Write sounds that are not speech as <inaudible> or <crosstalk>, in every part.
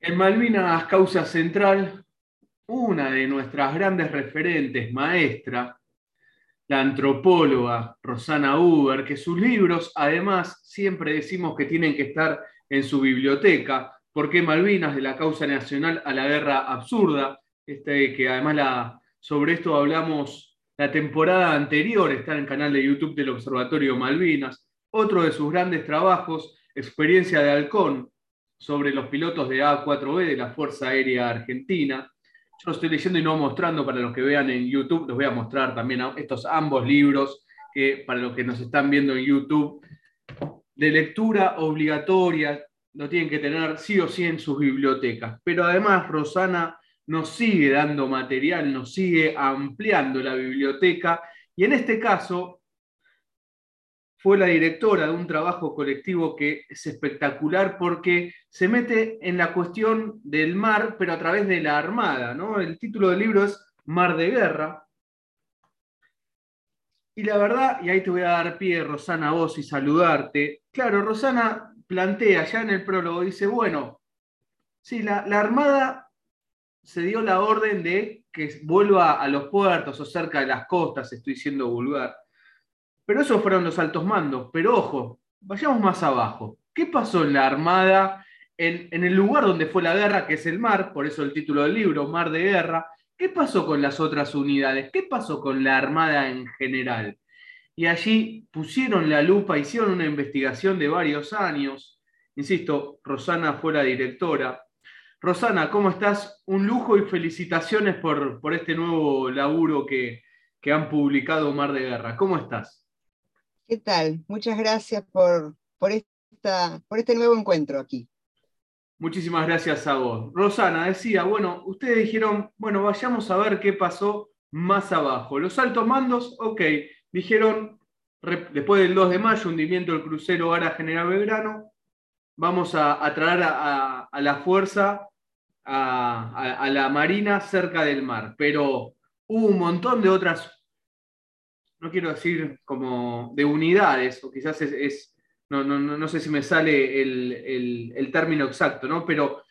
En Malvinas Causa Central, una de nuestras grandes referentes, maestra, la antropóloga Rosana Uber, que sus libros, además, siempre decimos que tienen que estar en su biblioteca, porque Malvinas, de la causa nacional a la guerra absurda, este, que además la, sobre esto hablamos la temporada anterior, está en el canal de YouTube del Observatorio Malvinas, otro de sus grandes trabajos, Experiencia de Halcón, sobre los pilotos de A4B de la Fuerza Aérea Argentina. Yo lo estoy leyendo y no mostrando para los que vean en YouTube, los voy a mostrar también estos ambos libros que para los que nos están viendo en YouTube, de lectura obligatoria, lo tienen que tener sí o sí en sus bibliotecas. Pero además Rosana nos sigue dando material, nos sigue ampliando la biblioteca y en este caso fue la directora de un trabajo colectivo que es espectacular porque se mete en la cuestión del mar, pero a través de la armada. ¿no? El título del libro es Mar de Guerra. Y la verdad, y ahí te voy a dar pie, Rosana, a vos y saludarte. Claro, Rosana plantea ya en el prólogo, dice, bueno, sí, la, la Armada se dio la orden de que vuelva a los puertos o cerca de las costas, estoy siendo vulgar pero esos fueron los altos mandos. Pero ojo, vayamos más abajo. ¿Qué pasó en la Armada, en, el lugar donde fue la guerra, que es el mar, por eso el título del libro, Mar de Guerra? ¿Qué pasó con las otras unidades? ¿Qué pasó con la Armada en general? Y allí pusieron la lupa, hicieron una investigación de varios años. Insisto, Rosana fue la directora. Rosana, ¿cómo estás? Un lujo y felicitaciones por, por este nuevo laburo que, que han publicado Mar de Guerra. ¿Cómo estás? ¿Qué tal? Muchas gracias por, por, esta, por este nuevo encuentro aquí. Muchísimas gracias a vos. Rosana decía, bueno, ustedes dijeron, bueno, vayamos a ver qué pasó más abajo. Los altos mandos, ok, dijeron, después del 2 de mayo, hundimiento del crucero Ara General Belgrano, vamos a, traer a, la fuerza, a, a la marina cerca del mar. Pero hubo un montón de otras no quiero decir como de unidades, o quizás es, no, sé si me sale el, término exacto, ¿no? pero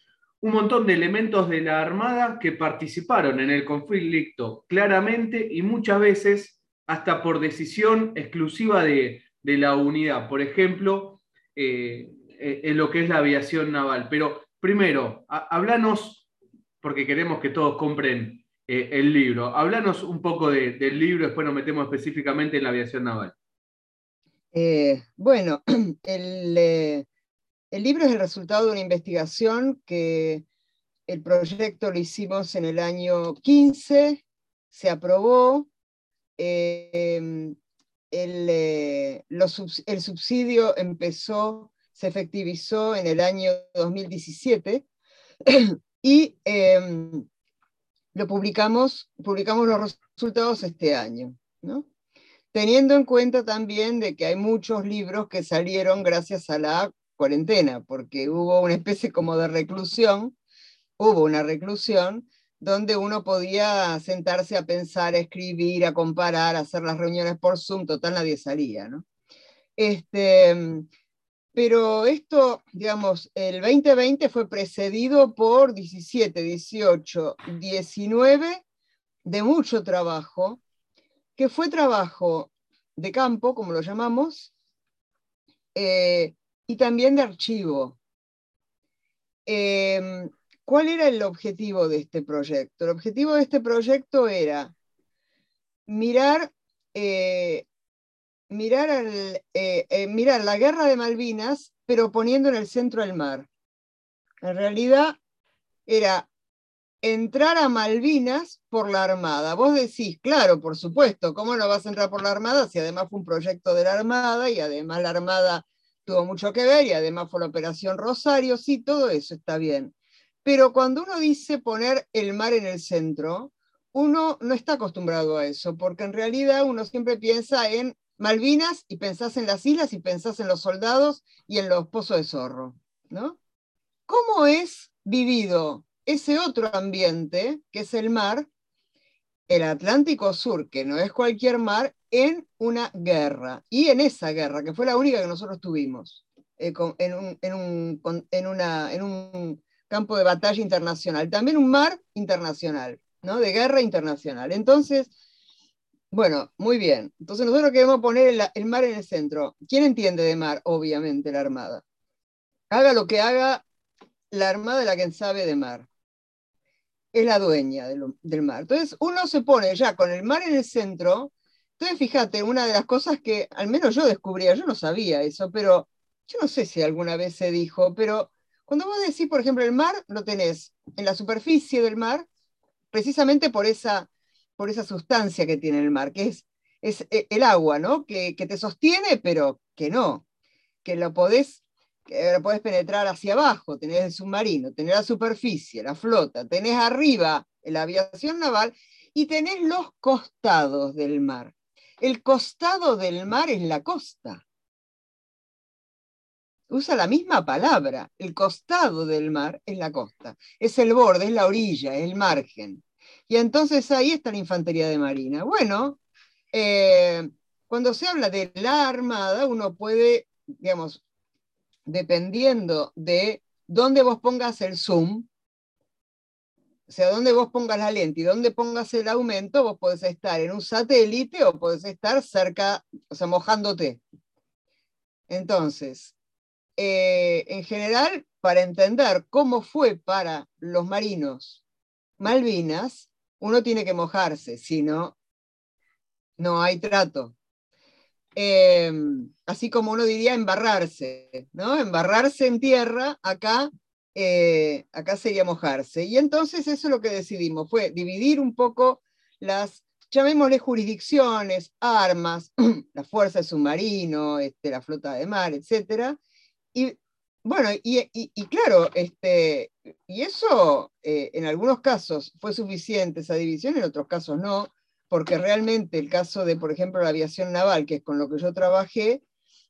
un montón de elementos de la Armada que participaron en el conflicto claramente y muchas veces hasta por decisión exclusiva de, la unidad, por ejemplo, eh, eh, en lo que es la aviación naval. Pero primero, háblanos, porque queremos que todos compren eh, el libro. Háblanos un poco del libro, después nos metemos específicamente en la aviación naval. Eh, bueno, <clears throat> eh, el, libro es el resultado de una investigación que el proyecto lo hicimos en el año 15, se aprobó, el, el subsidio empezó, se efectivizó en el año 2017 <clears throat> y lo publicamos, publicamos los resultados este año, ¿no? Teniendo en cuenta también de que hay muchos libros que salieron gracias a la cuarentena, porque hubo una especie como de reclusión, hubo una reclusión donde uno podía sentarse a pensar, a escribir, a comparar, a hacer las reuniones por Zoom, total nadie salía, ¿no? Este, pero esto, digamos, el 2020 fue precedido por 17, 18, 19 de mucho trabajo, que fue trabajo de campo, como lo llamamos, eh, y también de archivo. Em, ¿Cuál era el objetivo de este proyecto? El objetivo de este proyecto era mirar eh, mirar, eh, eh, mirar la guerra de Malvinas, pero poniendo en el centro el mar. En realidad era entrar a Malvinas por la Armada. Vos decís, claro, por supuesto, ¿cómo no vas a entrar por la Armada si además fue un proyecto de la Armada y además la Armada tuvo mucho que ver y además fue la Operación Rosario? Sí, todo eso está bien. Pero cuando uno dice poner el mar en el centro, uno no está acostumbrado a eso, porque en realidad uno siempre piensa en Malvinas y pensás en las islas y pensás en los soldados y en los pozos de zorro, ¿no? ¿Cómo es vivido ese otro ambiente, que es el mar, el Atlántico Sur, que no es cualquier mar, en una guerra? Y en esa guerra, que fue la única que nosotros tuvimos, eh, en, un, en, un, campo de batalla internacional, también un mar internacional, ¿no? De guerra internacional. Entonces, bueno, muy bien. Entonces nosotros queremos poner el, mar en el centro. ¿Quién entiende de mar? Obviamente la Armada. Haga lo que haga, la Armada la que sabe de mar. Es la dueña del, del mar. Entonces uno se pone ya con el mar en el centro. Entonces fíjate, una de las cosas que al menos yo descubría, yo no sabía eso, pero yo no sé si alguna vez se dijo, pero cuando vos decís, por ejemplo, el mar, lo tenés en la superficie del mar, precisamente por esa, por esa sustancia que tiene el mar, que es, es eh, el agua, ¿no? Que, te sostiene, pero que no, que lo podés, que lo podés penetrar hacia abajo, tenés el submarino, tenés la superficie, la flota, tenés arriba la aviación naval y tenés los costados del mar. El costado del mar es la costa usa la misma palabra. El costado del mar es la costa, es el borde, es la orilla, es el margen. Y entonces ahí está la infantería de marina. Bueno, eh, cuando se habla de la armada, uno puede, digamos, dependiendo de dónde vos pongas el zoom, o sea, dónde vos pongas la lente y dónde pongas el aumento, vos podés estar en un satélite o podés estar cerca, o sea, mojándote. Entonces, eh, en general, para entender cómo fue para los marinos Malvinas, uno tiene que mojarse, si no, no hay trato. Eh, así como uno diría embarrarse, ¿no? Embarrarse en tierra, acá, eh, acá sería mojarse. Y entonces eso es lo que decidimos, fue dividir un poco las, llamémosle jurisdicciones, armas, <clears throat> la fuerza de submarino, este, la flota de mar, etcétera, y bueno, y, claro, este, y eso eh, en algunos casos fue suficiente esa división, en otros casos no, porque realmente el caso de, por ejemplo, la aviación naval, que es con lo que yo trabajé,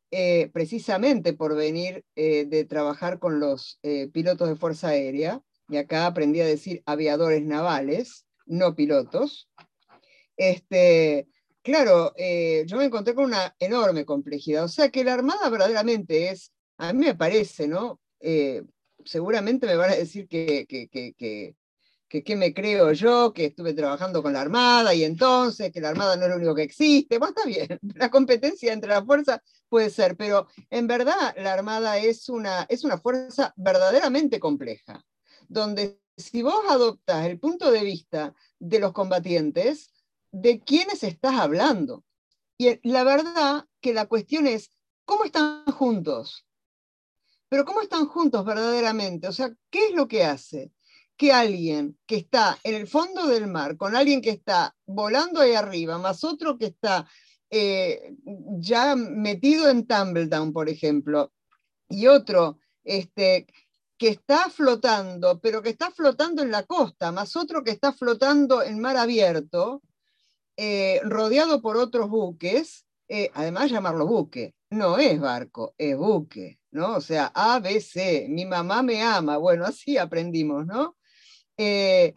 eh, precisamente por venir eh, de trabajar con los pilotos de Fuerza Aérea, y acá aprendí a decir aviadores navales, no pilotos, este, claro, yo me encontré con una enorme complejidad. O sea que la Armada verdaderamente es a mí me parece, ¿no? Eh, seguramente me van a decir que, que, me creo yo, que estuve trabajando con la Armada y entonces que la Armada no es lo único que existe. Bueno, está bien, <laughs> la competencia entre las fuerzas puede ser, pero en verdad la Armada es una, es una fuerza verdaderamente compleja, donde si vos adoptas el punto de vista de los combatientes, ¿de quiénes estás hablando? Y la verdad que la cuestión es, ¿cómo están juntos? Pero ¿cómo están juntos verdaderamente? O sea, ¿qué es lo que hace que alguien que está en el fondo del mar, con alguien que está volando ahí arriba, más otro que está eh, ya metido en Tumbledown, por ejemplo, y otro este, que está flotando, pero que está flotando en la costa, más otro que está flotando en mar abierto, eh, rodeado por otros buques, eh, además llamarlo buque, no es barco, es buque. ¿No? O sea, ABC, mi mamá me ama, bueno, así aprendimos, ¿no? Eh,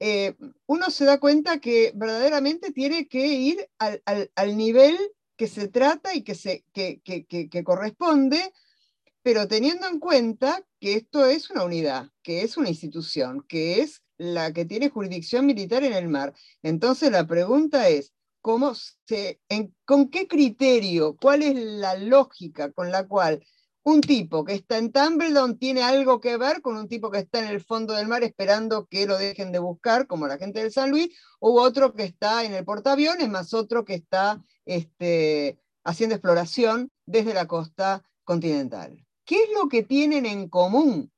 eh, uno se da cuenta que verdaderamente tiene que ir al, nivel que se trata y que, se, que, que, corresponde, pero teniendo en cuenta que esto es una unidad, que es una institución, que es la que tiene jurisdicción militar en el mar. Entonces la pregunta es, ¿cómo se, ¿con qué criterio, cuál es la lógica con la cual un tipo que está en Tumbledon tiene algo que ver con un tipo que está en el fondo del mar esperando que lo dejen de buscar, como la gente del San Luis, u otro que está en el portaaviones, más otro que está este, haciendo exploración desde la costa continental. ¿Qué es lo que tienen en común?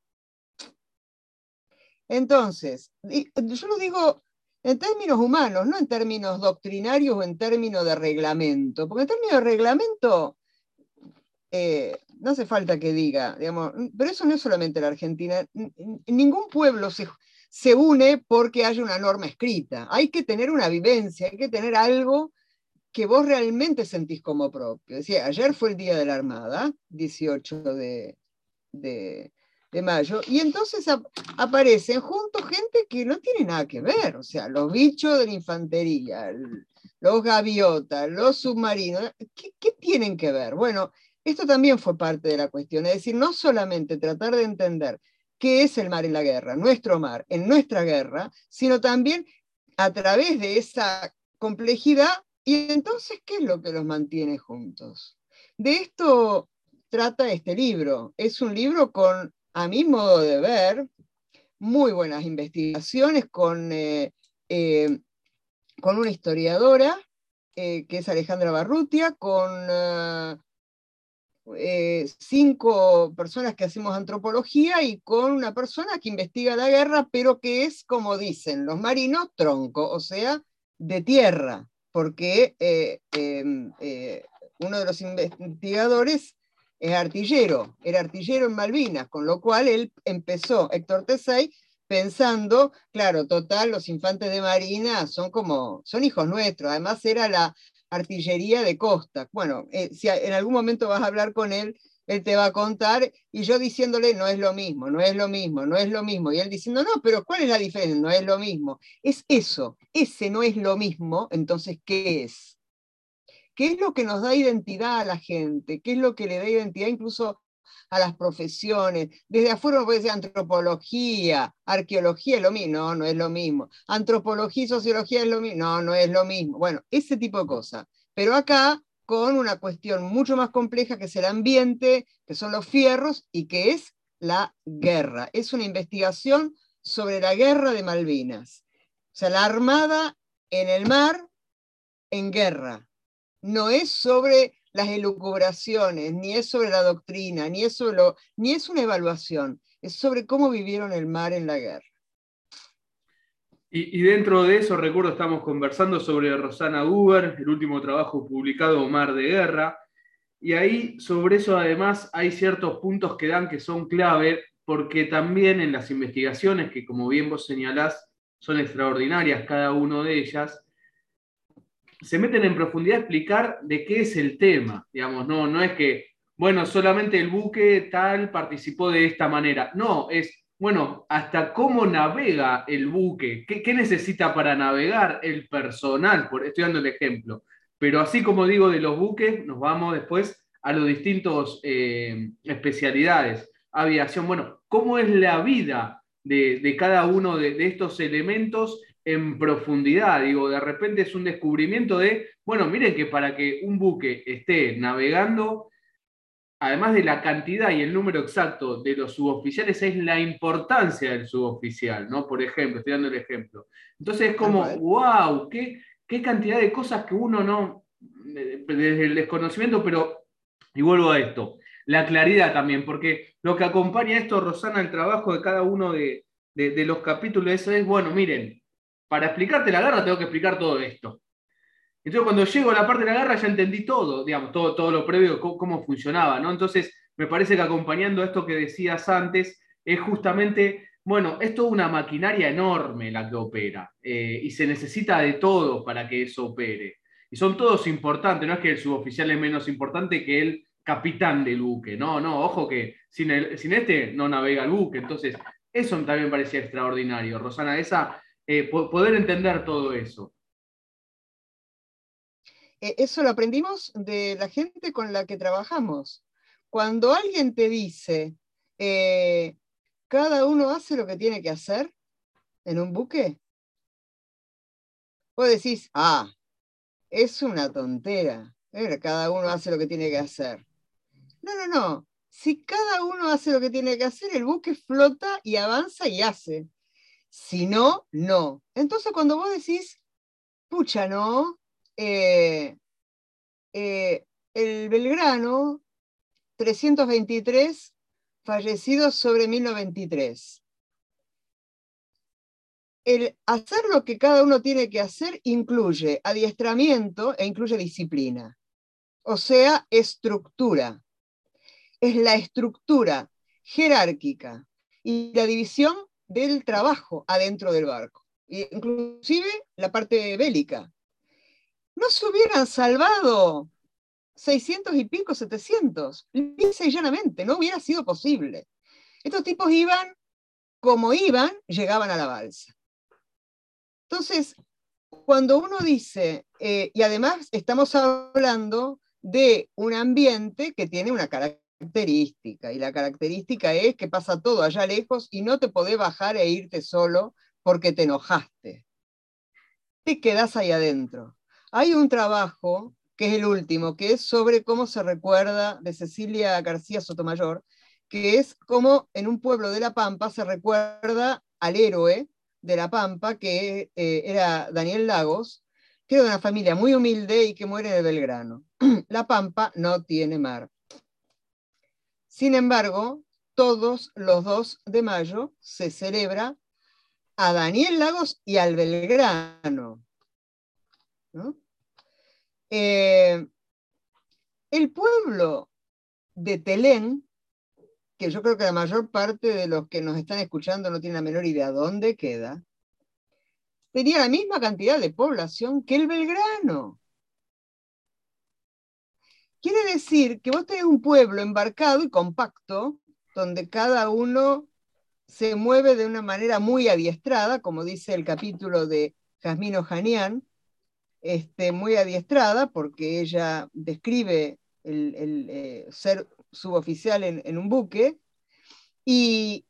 Entonces, yo lo digo en términos humanos, no en términos doctrinarios o en términos de reglamento, porque en términos de reglamento eh, no hace falta que diga, digamos, pero eso no es solamente la Argentina, ningún pueblo se, se une porque haya una norma escrita, hay que tener una vivencia, hay que tener algo que vos realmente sentís como propio. Decía, ayer fue el Día de la Armada, 18 de, de, mayo, y entonces aparecen juntos gente que no tiene nada que ver, o sea, los bichos de la infantería, los gaviotas, los submarinos, ¿qué, ¿qué, tienen que ver? Bueno, esto también fue parte de la cuestión, es decir, no solamente tratar de entender qué es el mar en la guerra, nuestro mar, en nuestra guerra, sino también a través de esa complejidad y entonces, ¿qué es lo que los mantiene juntos? De esto trata este libro. Es un libro con, a mi modo de ver, muy buenas investigaciones con, eh, eh, con una historiadora, eh, que es Alejandra Barrutia, con cinco personas que hacemos antropología y con una persona que investiga la guerra, pero que es, como dicen los marinos, tronco, o sea, de tierra, porque em, uno de los investigadores es artillero, era artillero en Malvinas, con lo cual él empezó, Héctor Tesey, pensando, claro, total, los infantes de Marina son como, son hijos nuestros, además era la artillería de costa. Bueno, eh, si en algún momento vas a hablar con él, él te va a contar, y yo diciéndole, no es lo mismo, no es lo mismo, no es lo mismo, y él diciendo, no, pero ¿cuál es la diferencia? No es lo mismo. Es eso, ese no es lo mismo, entonces, ¿qué es? ¿Qué es lo que nos da identidad a la gente? ¿Qué es lo que le da identidad incluso a las profesiones? Desde afuera uno puede decir antropología, arqueología es lo mismo. No, no es lo mismo. Antropología y sociología es lo mismo. No, no es lo mismo. Bueno, ese tipo de cosas. Pero acá con una cuestión mucho más compleja que es el ambiente, que son los fierros y que es la guerra. Es una investigación sobre la guerra de Malvinas. O sea, la armada en el mar en guerra no es sobre las elucubraciones, ni es sobre la doctrina, ni es, ni es una evaluación, es sobre cómo vivieron el mar en la guerra. Y, dentro de eso, recuerdo, estamos conversando sobre Rosana Uber, el último trabajo publicado, Mar de Guerra, y ahí sobre eso además hay ciertos puntos que dan que son clave, porque también en las investigaciones, que como bien vos señalás, son extraordinarias cada una de ellas, se meten en profundidad a explicar de qué es el tema, digamos, no, no es que, bueno, solamente el buque tal participó de esta manera, no, es, bueno, hasta cómo navega el buque, qué, necesita para navegar el personal, por, estoy dando el ejemplo, pero así como digo de los buques, nos vamos después a los distintos eh, especialidades, aviación, bueno, cómo es la vida de, cada uno de, de estos elementos en profundidad. Digo, de repente es un descubrimiento de, bueno, miren que para que un buque esté navegando, además de la cantidad y el número exacto de los suboficiales, es la importancia del suboficial, ¿no? Por ejemplo, estoy dando el ejemplo. Entonces es como, wow, qué, qué cantidad de cosas que uno no, desde el desconocimiento, pero, y vuelvo a esto, la claridad también, porque lo que acompaña esto, Rosana, el trabajo de cada uno de, de los capítulos, eso es, bueno, miren, para explicarte la guerra tengo que explicar todo esto. Entonces cuando llego a la parte de la guerra ya entendí todo, digamos, todo, todo lo previo, cómo, funcionaba, ¿no? Entonces me parece que acompañando esto que decías antes, es justamente, bueno, es toda una maquinaria enorme la que opera eh, y se necesita de todo para que eso opere. Y son todos importantes, no es que el suboficial es menos importante que el capitán del buque, no, no, ojo que sin, sin este no navega el buque, entonces eso también parecía extraordinario. Rosana, esa eh, poder entender todo eso. E, eso lo aprendimos de la gente con la que trabajamos. Cuando alguien te dice, eh, cada uno hace lo que tiene que hacer en un buque, vos decís, ah, es una tontera, cada uno hace lo que tiene que hacer. No, no, no. Si cada uno hace lo que tiene que hacer, el buque flota y avanza y hace. Si no, no. Entonces cuando vos decís, pucha, ¿no? Eh, eh, el Belgrano, 323 fallecidos sobre 1093. El hacer lo que cada uno tiene que hacer incluye adiestramiento e incluye disciplina, o sea, estructura. Es la estructura jerárquica y la división del trabajo adentro del barco, inclusive la parte bélica. No se hubieran salvado 600 y pico, 700, lisa y llanamente, no hubiera sido posible. Estos tipos iban como iban, llegaban a la balsa. Entonces, cuando uno dice, eh, y además estamos hablando de un ambiente que tiene una característica característica, y la característica es que pasa todo allá lejos y no te podés bajar e irte solo porque te enojaste. Te quedás ahí adentro. Hay un trabajo, que es el último, que es sobre cómo se recuerda de Cecilia García Sotomayor, que es cómo en un pueblo de La Pampa se recuerda al héroe de La Pampa, que eh, era Daniel Lagos, que era de una familia muy humilde y que muere de Belgrano. <clears throat> La Pampa no tiene mar. Sin embargo, todos los 2 de mayo se celebra a Daniel Lagos y al Belgrano. Eh, el pueblo de Telén, que yo creo que la mayor parte de los que nos están escuchando no tienen la menor idea dónde queda, tenía la misma cantidad de población que el Belgrano. Quiere decir que vos tenés un pueblo embarcado y compacto, donde cada uno se mueve de una manera muy adiestrada, como dice el capítulo de Jasmino Janián, este, muy adiestrada, porque ella describe el, eh, ser suboficial en, un buque, y,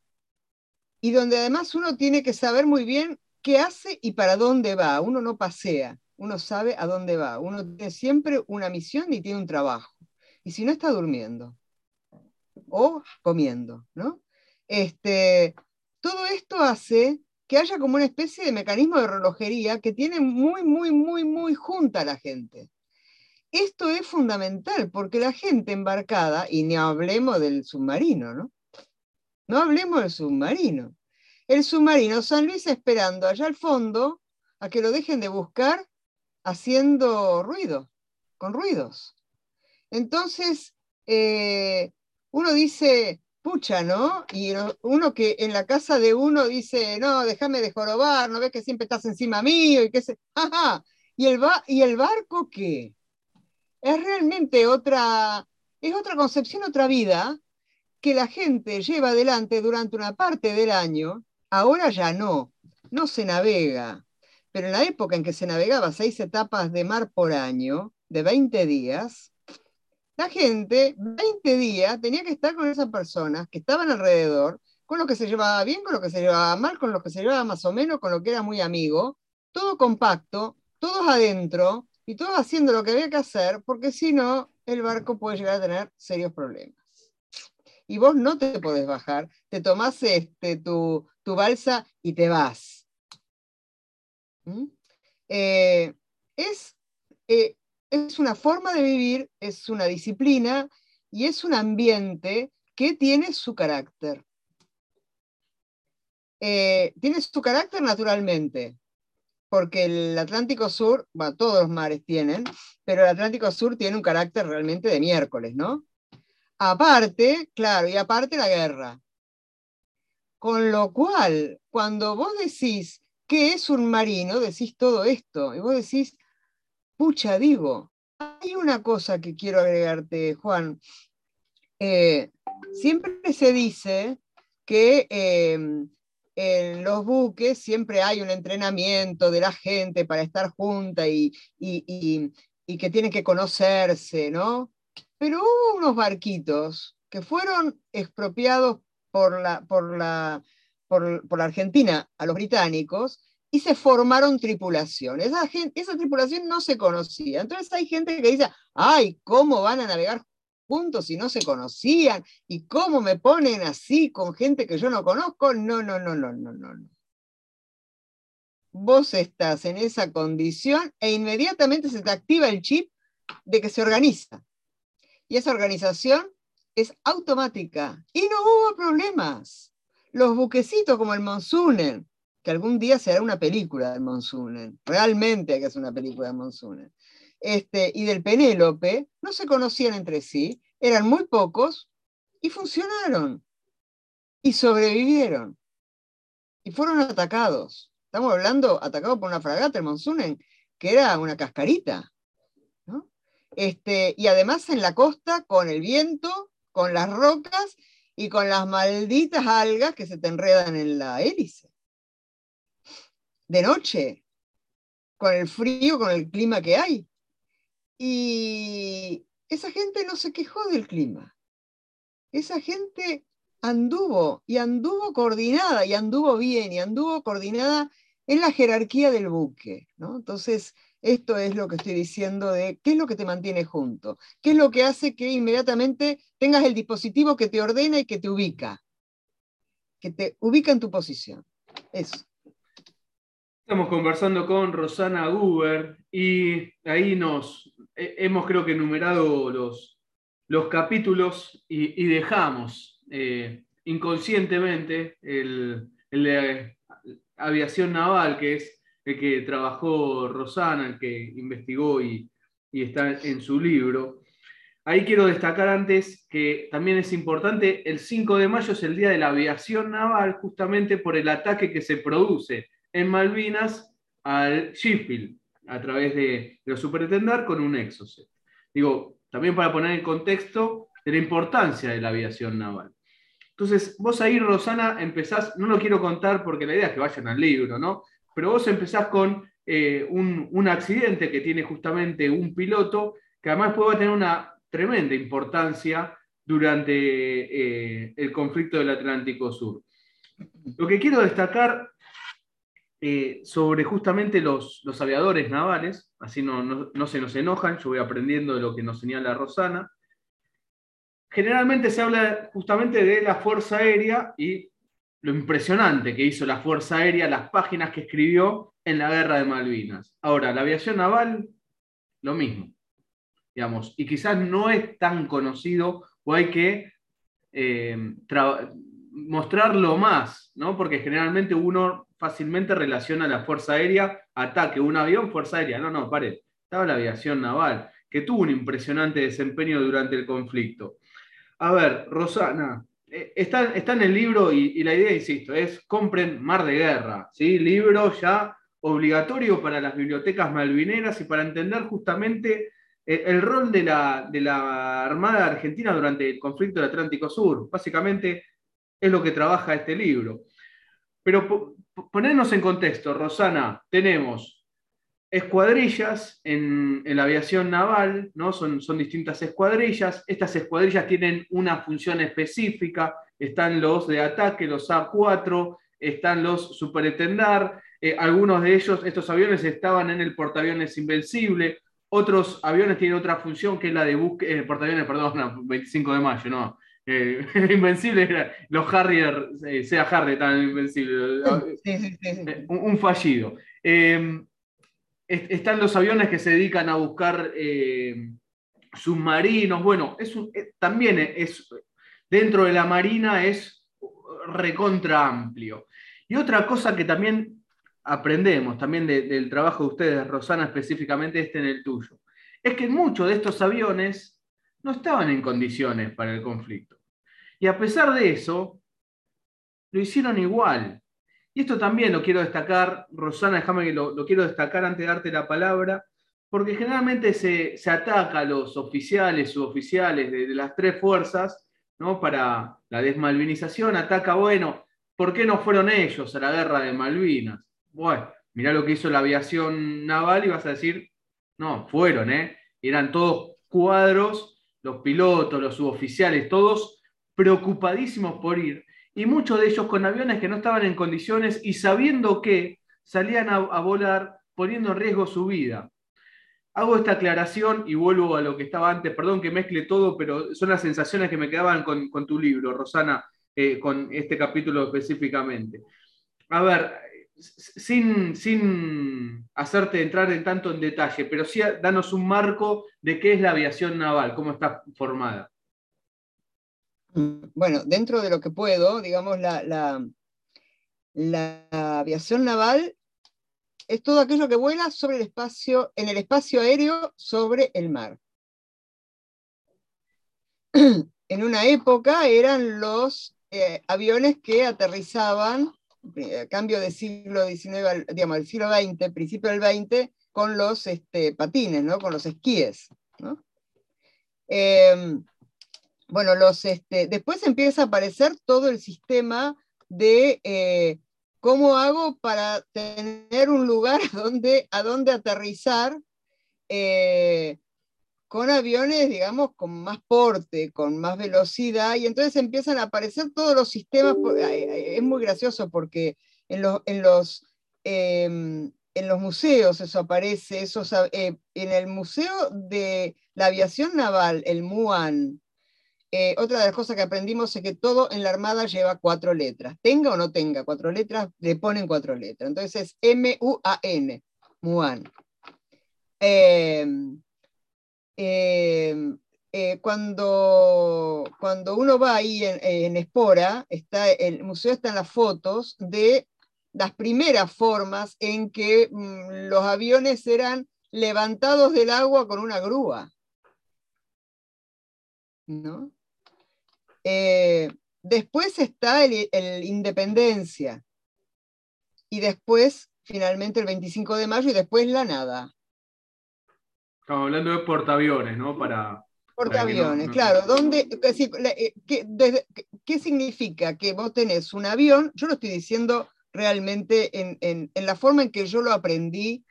y donde además uno tiene que saber muy bien qué hace y para dónde va. Uno no pasea uno sabe a dónde va, uno tiene siempre una misión y tiene un trabajo. Y si no está durmiendo o comiendo, ¿no? Este, todo esto hace que haya como una especie de mecanismo de relojería que tiene muy, muy, muy, muy junta a la gente. Esto es fundamental porque la gente embarcada, y ni hablemos del submarino, ¿no? No hablemos del submarino. El submarino San Luis esperando allá al fondo a que lo dejen de buscar haciendo ruido, con ruidos. Entonces, eh, uno dice, pucha, ¿no? Y uno que en la casa de uno dice, no, déjame de jorobar, no ves que siempre estás encima mío y que se... Ajá. ¿Y el, ¿Y el barco qué? Es realmente otra, es otra concepción, otra vida que la gente lleva adelante durante una parte del año, ahora ya no, no se navega, pero en la época en que se navegaba seis etapas de mar por año, de 20 días, la gente, 20 días, tenía que estar con esas personas que estaban alrededor, con lo que se llevaba bien, con lo que se llevaba mal, con lo que se llevaba más o menos, con lo que era muy amigo, todo compacto, todos adentro y todos haciendo lo que había que hacer, porque si no, el barco puede llegar a tener serios problemas. Y vos no te podés bajar, te tomás este, tu, tu balsa y te vas. Eh, es, eh, es una forma de vivir, es una disciplina y es un ambiente que tiene su carácter. Eh, tiene su carácter naturalmente, porque el Atlántico Sur, todos los mares tienen, pero el Atlántico Sur tiene un carácter realmente de miércoles, ¿no? Aparte, claro, y aparte la guerra. Con lo cual, cuando vos decís ¿qué es un marino? Decís todo esto. Y vos decís, pucha, digo, hay una cosa que quiero agregarte, Juan. Eh, siempre se dice que em, en los buques siempre hay un entrenamiento de la gente para estar junta y, que tienen que conocerse, ¿no? Pero hubo unos barquitos que fueron expropiados por la, por la, por, la Argentina a los británicos y se formaron tripulaciones. Esa, esa tripulación no se conocía. Entonces hay gente que dice, ay, ¿cómo van a navegar juntos si no se conocían? ¿Y cómo me ponen así con gente que yo no conozco? No, no, no, no, no, no. Vos estás en esa condición e inmediatamente se te activa el chip de que se organiza. Y esa organización es automática y no hubo problemas los buquecitos como el Monsunen, que algún día será una película del Monsunen, realmente hay que hacer una película del Monsunen, este, y del Penélope, no se conocían entre sí, eran muy pocos y funcionaron y sobrevivieron y fueron atacados. Estamos hablando, atacados por una fragata, el Monsunen, que era una cascarita. Este, y además en la costa, con el viento, con las rocas y con las malditas algas que se te enredan en la hélice. De noche, con el frío, con el clima que hay. Y esa gente no se quejó del clima. esa gente anduvo y anduvo coordinada y anduvo bien y anduvo coordinada en la jerarquía del buque. ¿no? Entonces, esto es lo que estoy diciendo de qué es lo que te mantiene junto, qué es lo que hace que inmediatamente tengas el dispositivo que te ordena y que te ubica, que te ubica en tu posición. Eso. Estamos conversando con Rosana Guber y ahí nos hemos creo que enumerado los, los capítulos y, dejamos eh, inconscientemente el, aviación naval, que es el que trabajó Rosana, el que investigó y, está en su libro. Ahí quiero destacar antes que también es importante, el 5 de mayo es el Día de la Aviación Naval, justamente por el ataque que se produce en Malvinas al Sheffield a través de, los superintendar con un Exocet. Digo, también para poner en contexto de la importancia de la aviación naval. Entonces, vos ahí, Rosana, empezás, no lo quiero contar porque la idea es que vayan al libro, ¿no? Pero vos empezás con eh, un, accidente que tiene justamente un piloto, que además puede tener una tremenda importancia durante eh, el conflicto del Atlántico Sur. Lo que quiero destacar eh, sobre justamente los, aviadores navales, así no, se nos enojan, yo voy aprendiendo de lo que nos señala Rosana. Generalmente se habla justamente de la Fuerza Aérea y lo impresionante que hizo la Fuerza Aérea, las páginas que escribió en la Guerra de Malvinas. Ahora, la aviación naval, lo mismo, digamos, y quizás no es tan conocido o hay que eh, mostrarlo más, ¿no? Porque generalmente uno fácilmente relaciona la Fuerza Aérea, ataque, un avión, Fuerza Aérea. No, no, pare. Estaba la aviación naval, que tuvo un impresionante desempeño durante el conflicto. A ver, Rosana, está, está en el libro y, la idea, insisto, es compren Mar de Guerra, ¿sí? libro ya obligatorio para las bibliotecas malvineras y para entender justamente eh, el rol de la, de la Armada Argentina durante el conflicto del Atlántico Sur. Básicamente es lo que trabaja este libro. Pero ponernos en contexto, Rosana, tenemos escuadrillas en, la aviación naval, ¿no? Son, son, distintas escuadrillas. Estas escuadrillas tienen una función específica. Están los de ataque, los A4, están los superetendar. Eh, algunos de ellos, estos aviones estaban en el portaaviones Invencible. Otros aviones tienen otra función que es la de búsqueda, eh, portaaviones, perdón, 25 de mayo, no, eh, <laughs> invencible los Harrier, sea Harry tan invencible, eh, Un, fallido. Están los aviones que se dedican a buscar submarinos, bueno, es también es, dentro de la Marina es recontra amplio. Y otra cosa que también aprendemos, también del trabajo de ustedes, Rosana, específicamente este en el tuyo, es que muchos de estos aviones no estaban en condiciones para el conflicto. Y a pesar de eso, lo hicieron igual. Y esto también lo quiero destacar, Rosana, déjame que lo, quiero destacar antes de darte la palabra, porque generalmente se, ataca a los oficiales, suboficiales de, de las tres fuerzas, ¿no? Para la desmalvinización, ataca, bueno, ¿por qué no fueron ellos a la guerra de Malvinas? Bueno, mirá lo que hizo la aviación naval y vas a decir, no, fueron, ¿eh? Eran todos cuadros los pilotos, los suboficiales, todos preocupadísimos por ir, y muchos de ellos con aviones que no estaban en condiciones y sabiendo que salían a, volar poniendo en riesgo su vida. Hago esta aclaración y vuelvo a lo que estaba antes, perdón que mezcle todo, pero son las sensaciones que me quedaban con, tu libro, Rosana, eh, con este capítulo específicamente. A ver, sin, sin hacerte entrar en tanto en detalle, pero sí danos un marco de qué es la aviación naval, cómo está formada. Bueno, dentro de lo que puedo, digamos, la, la, aviación naval es todo aquello que vuela sobre el espacio, en el espacio aéreo sobre el mar. <clears throat> En una época eran los eh, aviones que aterrizaban a cambio del siglo XIX, digamos, del siglo XX, principio del XX, con los este, patines, ¿no? con los esquíes. Em, bueno, los, este, después empieza a aparecer todo el sistema de eh, cómo hago para tener un lugar <laughs> a donde aterrizar eh, con aviones, digamos, con más porte, con más velocidad, y entonces empiezan a aparecer todos los sistemas. Es muy gracioso porque en los, en los, em, en los museos eso aparece, eh, en el Museo de la Aviación Naval, el MUAN, eh, otra de las cosas que aprendimos es que todo en la Armada lleva cuatro letras. Tenga o no tenga cuatro letras, le ponen cuatro letras. Entonces es M-U-A-N, MUAN. Em, eh, cuando, cuando uno va ahí en, Espora, está, el museo está en las fotos de las primeras formas en que mm, los aviones eran levantados del agua con una grúa. ¿No? Eh, después está el, el, Independencia. Y después, finalmente, el 25 de mayo, y después la nada. Estamos hablando de portaaviones, ¿no? Para, portaaviones, claro. ¿Dónde, eh, qué, significa que vos tenés un avión? Yo lo estoy diciendo realmente en, la forma en que yo lo aprendí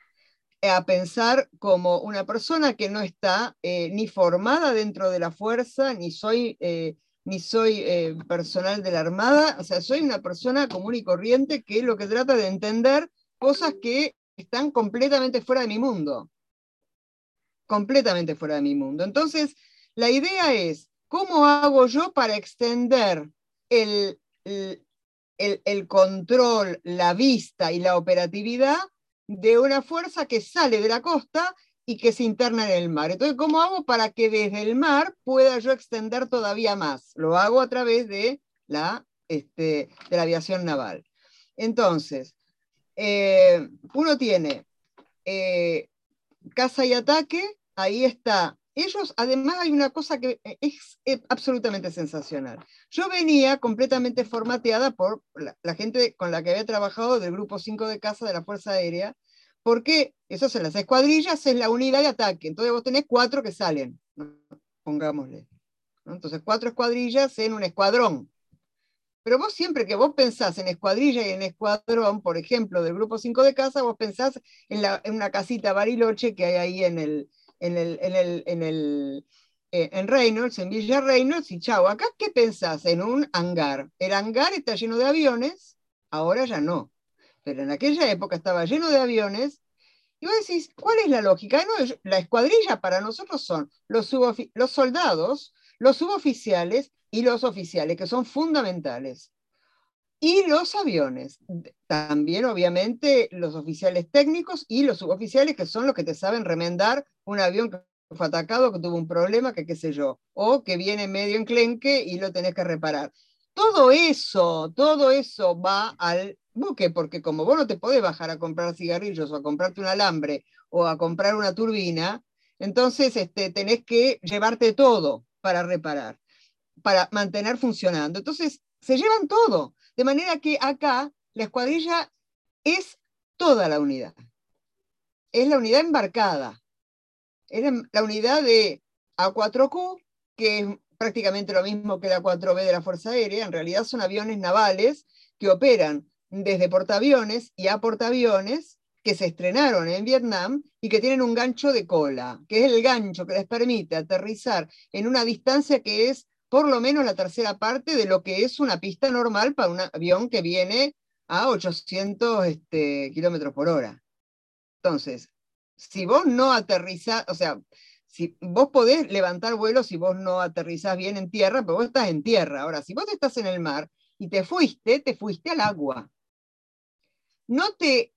a pensar como una persona que no está eh, ni formada dentro de la fuerza, ni soy, eh, ni soy personal de la Armada, o sea, soy una persona común y corriente que lo que trata de entender cosas que están completamente fuera de mi mundo completamente fuera de mi mundo. Entonces, la idea es, ¿cómo hago yo para extender el, el, control, la vista y la operatividad de una fuerza que sale de la costa y que se interna en el mar. Entonces, ¿cómo hago para que desde el mar pueda yo extender todavía más? Lo hago a través de la, este, de la aviación naval. Entonces, eh, uno tiene eh, caza y ataque, ahí está. Ellos, además, hay una cosa que es, absolutamente sensacional. Yo venía completamente formateada por la, gente con la que había trabajado del grupo 5 de casa de la Fuerza Aérea, porque eso en las escuadrillas es la unidad de ataque. Entonces vos tenés cuatro que salen, pongámosle. Entonces, cuatro escuadrillas en un escuadrón. Pero vos siempre que vos pensás en escuadrilla y en escuadrón, por ejemplo, del grupo 5 de casa, vos pensás en, la, una casita Bariloche que hay ahí en el, en, el, en, el, en, el, eh, en Reynolds, en Villa Reynolds, y chao, acá ¿qué pensás? En un hangar. El hangar está lleno de aviones, ahora ya no. Pero en aquella época estaba lleno de aviones. Y vos decís, ¿cuál es la lógica? No, la escuadrilla para nosotros son los, los soldados, los suboficiales y los oficiales, que son fundamentales. Y los aviones, también obviamente los oficiales técnicos y los suboficiales, que son los que te saben remendar un avión que fue atacado, que tuvo un problema, que qué sé yo, o que viene medio enclenque y lo tenés que reparar. Todo eso, todo eso va al buque, porque como vos no te podés bajar a comprar cigarrillos o a comprarte un alambre o a comprar una turbina, entonces este, tenés que llevarte todo para reparar, para mantener funcionando. Entonces, se llevan todo. De manera que acá la escuadrilla es toda la unidad. Es la unidad embarcada. Es la unidad de A4Q, que es prácticamente lo mismo que la 4B de la Fuerza Aérea. En realidad son aviones navales que operan desde portaaviones y a portaaviones que se estrenaron en Vietnam y que tienen un gancho de cola, que es el gancho que les permite aterrizar en una distancia que es por lo menos la tercera parte de lo que es una pista normal para un avión que viene a 800 este, kilómetros por hora. Entonces, si vos no aterrizás, o sea, si vos podés levantar vuelo si vos no aterrizás bien en tierra, pero vos estás en tierra. Ahora, si vos estás en el mar y te fuiste, te fuiste al agua. No te,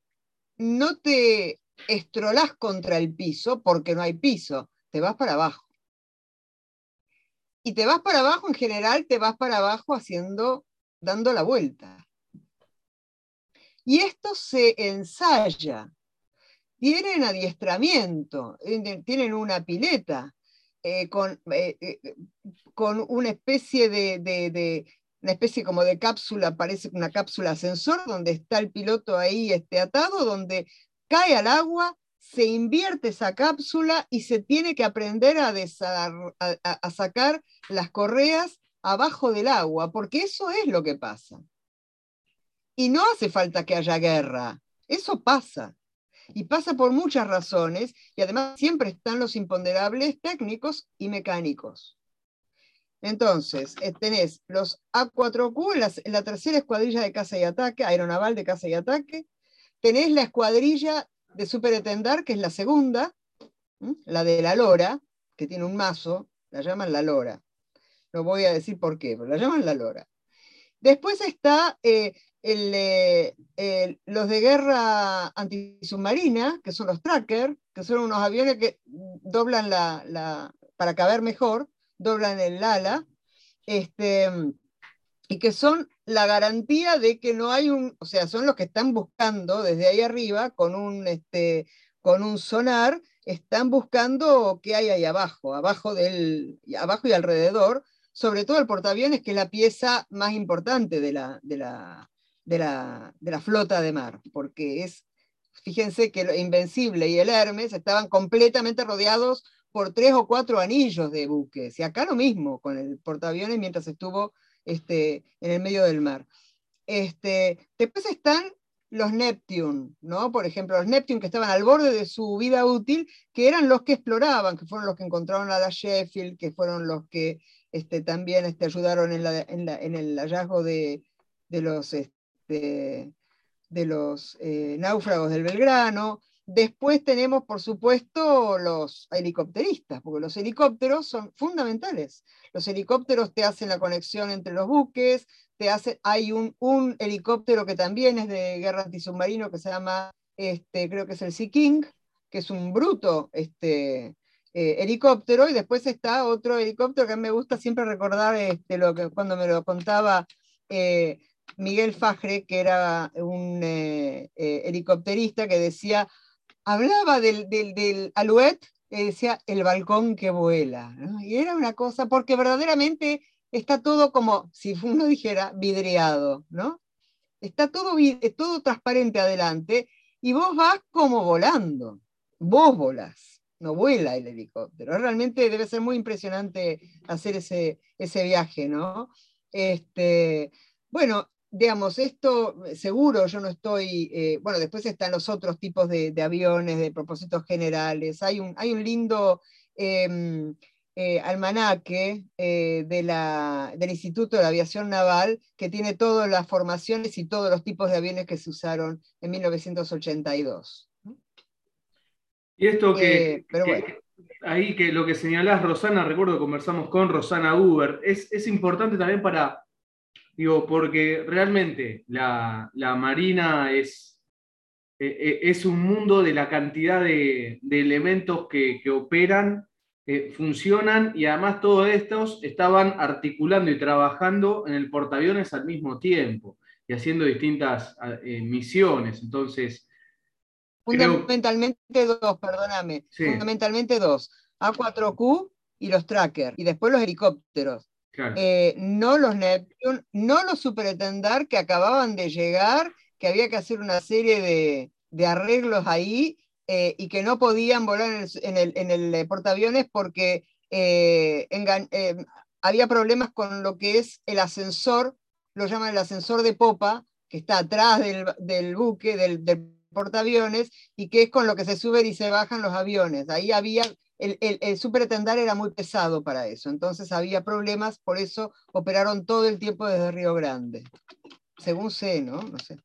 no te estrolás contra el piso porque no hay piso, te vas para abajo y te vas para abajo, en general te vas para abajo haciendo, dando la vuelta. Y esto se ensaya. Tienen adiestramiento, tienen una pileta eh, con, eh, eh, con, una especie de, una especie como de cápsula, parece una cápsula ascensor, donde está el piloto ahí este, atado, donde cae al agua, se invierte esa cápsula y se tiene que aprender a, a, sacar las correas abajo del agua, porque eso es lo que pasa. Y no hace falta que haya guerra, eso pasa. Y pasa por muchas razones y además siempre están los imponderables técnicos y mecánicos. Entonces, eh, tenés los A4Q, en la, tercera escuadrilla de caza y ataque, aeronaval de caza y ataque. Tenés la escuadrilla de superetendar, que es la segunda, la de la Lora, que tiene un mazo, la llaman la Lora. No voy a decir por qué, pero la llaman la Lora. Después está eh, los de guerra antisubmarina, que son los tracker, que son unos aviones que doblan la para caber mejor, doblan el ala, este, y que son la garantía de que no hay un, o sea, son los que están buscando desde ahí arriba con un, este, con un sonar, están buscando qué hay ahí abajo, abajo, del, abajo y alrededor, sobre todo el portaaviones, que es la pieza más importante de la, de la, de la flota de mar, porque es, fíjense que el Invencible y el Hermes estaban completamente rodeados por tres o cuatro anillos de buques. Y acá lo mismo con el portaaviones mientras estuvo este, en el medio del mar. Este, después están los Neptune, ¿no? Por ejemplo, los Neptune que estaban al borde de su vida útil, que eran los que exploraban, que fueron los que encontraron a la Sheffield, que fueron los que este, también este, ayudaron en, el hallazgo de, los, de los eh, náufragos del Belgrano. Después tenemos, por supuesto, los helicópteristas, porque los helicópteros son fundamentales. Los helicópteros te hacen la conexión entre los buques, te hay un, helicóptero que también es de guerra antisubmarino que se llama, este, creo que es el Sea King, que es un bruto este, eh, helicóptero, y después está otro helicóptero que me gusta siempre recordar este, lo que, cuando me lo contaba eh, Miguel Fajre, que era un eh, helicópterista, que decía, hablaba del, del, alouette y decía el balcón que vuela. Y era una cosa, porque verdaderamente está todo como, si uno dijera, vidriado, ¿no? Está todo, todo transparente adelante y vos vas como volando. Vos volás, no vuela el helicóptero. Realmente debe ser muy impresionante hacer ese, ese viaje, ¿no? Este, bueno, digamos, esto eh, seguro yo no estoy, eh, bueno, después están los otros tipos de, aviones, de propósitos generales. Hay un, hay un lindo em, eh, almanaque de la, del Instituto de la Aviación Naval que tiene todas las formaciones y todos los tipos de aviones que se usaron en 1982. Y esto que, ahí que lo que señalás, Rosana, recuerdo que conversamos con Rosana Uber, es, es importante también para Digo, porque realmente la, Marina es, e, e, es, un mundo de la cantidad de, elementos que, operan, eh, funcionan y además todos estos estaban articulando y trabajando en el portaaviones al mismo tiempo y haciendo distintas eh, misiones. Entonces. Fundamentalmente dos, perdóname. Fundamentalmente dos. A4Q y los trackers, y después los helicópteros. Eh, no los Neptune, no los Superetendar que acababan de llegar, que había que hacer una serie de, arreglos ahí eh, y que no podían volar en el, en eh, portaaviones porque había problemas con lo que es el ascensor, lo llaman el ascensor de popa, que está atrás del, buque, del, del portaaviones, y que es con lo que se suben y se bajan los aviones. Ahí había el, el, superetendar era muy pesado para eso, entonces había problemas, por eso operaron todo el tiempo desde Río Grande, según sé, ¿no? No sé.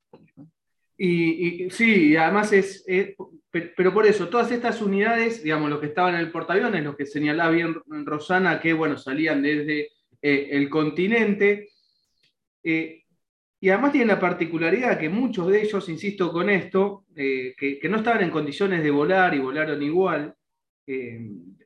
Y, sí, además es, pero por eso, todas estas unidades, digamos, los que estaban en el portaaviones, los que señalaba bien Rosana, que bueno, salían desde eh, el continente, eh, y además tienen la particularidad que muchos de ellos, insisto con esto, eh, que, no estaban en condiciones de volar y volaron igual, eh,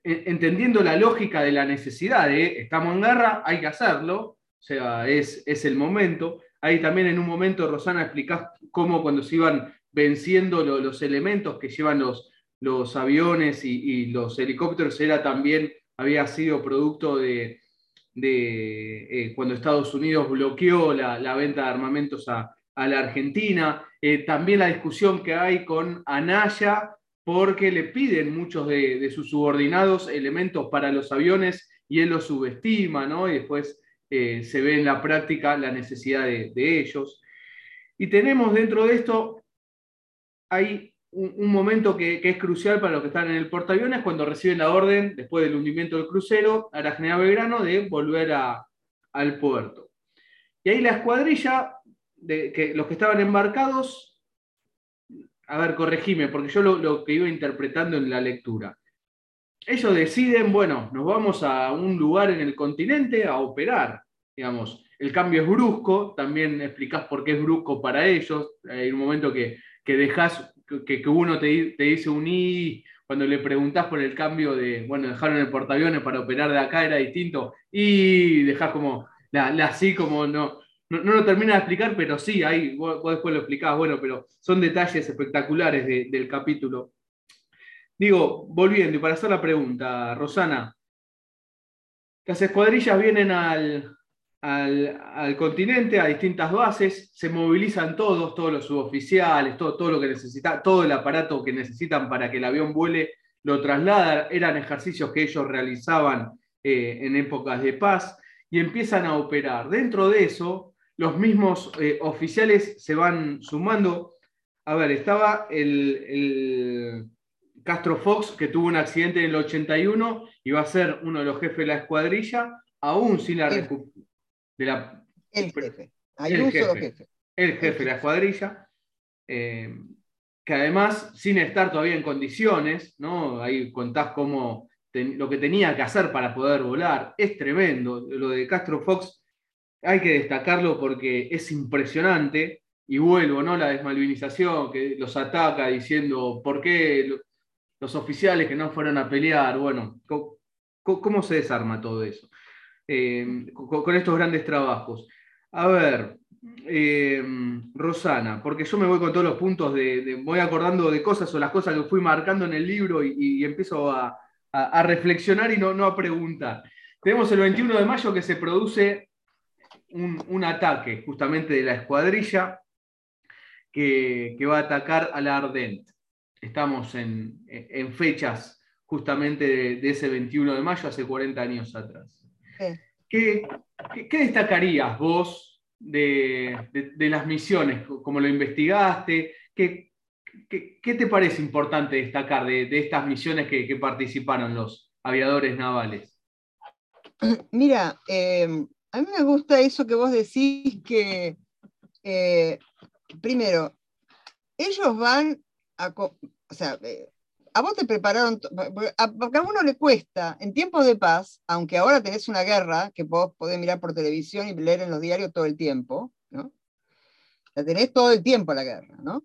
entendiendo la lógica de la necesidad de estamos en guerra, hay que hacerlo, o sea, es, el momento. Ahí también en un momento, Rosana, explicás cómo cuando se iban venciendo los elementos que llevan los, los aviones y, los helicópteros, era también, había sido producto de, de eh, cuando Estados Unidos bloqueó la, venta de armamentos a, la Argentina. Eh, también la discusión que hay con Anaya porque le piden muchos de, sus subordinados elementos para los aviones y él los subestima, ¿no? Y después eh, se ve en la práctica la necesidad de, ellos. Y tenemos dentro de esto, hay un, momento que, es crucial para los que están en el portaaviones cuando reciben la orden, después del hundimiento del crucero, a la General Belgrano de volver al puerto. Y ahí la escuadrilla, de, que, los que estaban embarcados, a ver, corregime, porque yo lo, que iba interpretando en la lectura. Ellos deciden, bueno, nos vamos a un lugar en el continente a operar, digamos. El cambio es brusco, también explicás por qué es brusco para ellos. Hay un momento que, que dejas que, uno te, dice un I, cuando le preguntás por el cambio de, bueno, dejaron el portaaviones para operar de acá, era distinto, y dejás como, la, así como no, no, lo termina de explicar, pero sí, ahí vos, después lo explicás, bueno, pero son detalles espectaculares del capítulo. Digo, volviendo, y para hacer la pregunta, Rosana, las escuadrillas vienen al, al, continente, a distintas bases, se movilizan todos, todos los suboficiales, todo, todo lo que necesita, todo el aparato que necesitan para que el avión vuele, lo trasladan, eran ejercicios que ellos realizaban eh, en épocas de paz y empiezan a operar. Dentro de eso, los mismos eh, oficiales se van sumando. A ver, estaba el, Castro Fox, que tuvo un accidente en el 81 y va a ser uno de los jefes de la escuadrilla, aún sin la recuperación el jefe. Hay un solo jefe. El jefe de la escuadrilla. Eh, que además, sin estar todavía en condiciones, ¿no? Ahí contás cómo lo que tenía que hacer para poder volar. Es tremendo. Lo de Castro Fox hay que destacarlo porque es impresionante. Y vuelvo, ¿no? La desmalvinización que los ataca diciendo por qué los oficiales que no fueron a pelear. Bueno, cómo se desarma todo eso? Eh, con, estos grandes trabajos. A ver, eh, Rosana, porque yo me voy con todos los puntos de, voy acordando de cosas o las cosas que fui marcando en el libro y, empiezo a, reflexionar y no, a preguntar. Tenemos el 21 de mayo que se produce un, ataque justamente de la escuadrilla que, va a atacar a la Ardent. Estamos en, fechas justamente de, ese 21 de mayo, hace 40 años atrás. ¿Qué, destacarías vos de, las misiones? ¿Cómo lo investigaste? ¿Qué, te parece importante destacar de, estas misiones que, participaron los aviadores navales? <clears throat> Mira, eh, a mí me gusta eso que vos decís que, eh, primero, ellos van a, o sea, eh, a vos te prepararon, porque a, uno le cuesta, en tiempos de paz, aunque ahora tenés una guerra que vos podés mirar por televisión y leer en los diarios todo el tiempo, ¿no? La tenés todo el tiempo la guerra, ¿no?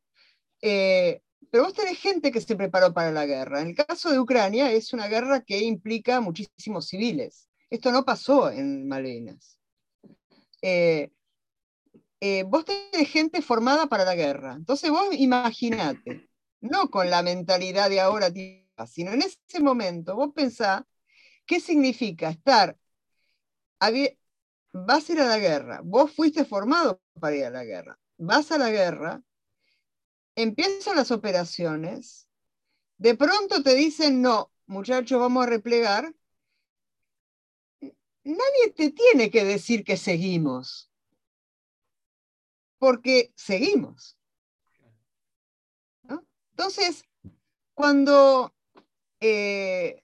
Eh, pero vos tenés gente que se preparó para la guerra. En el caso de Ucrania es una guerra que implica muchísimos civiles. Esto no pasó en Malvinas. Eh, eh, vos tenés gente formada para la guerra. Entonces vos imaginate, no con la mentalidad de ahora, sino en ese momento, vos pensás qué significa estar, vas a ir a la guerra, vos fuiste formado para ir a la guerra, vas a la guerra, empiezan las operaciones, de pronto te dicen, no, muchachos, vamos a replegar, nadie te tiene que decir que seguimos, porque seguimos. Entonces, cuando... Eh,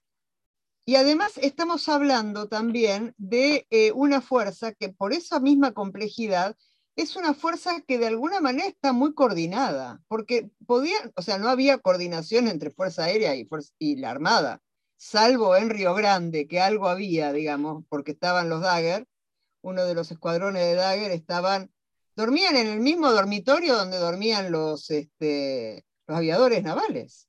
y además estamos hablando también de eh, una fuerza que por esa misma complejidad es una fuerza que de alguna manera está muy coordinada, porque podían, o sea, no había coordinación entre Fuerza Aérea y, y la Armada, salvo en Río Grande, que algo había, digamos, porque estaban los Dagger, uno de los escuadrones de Dagger estaban, dormían en el mismo dormitorio donde dormían los, este, los aviadores navales.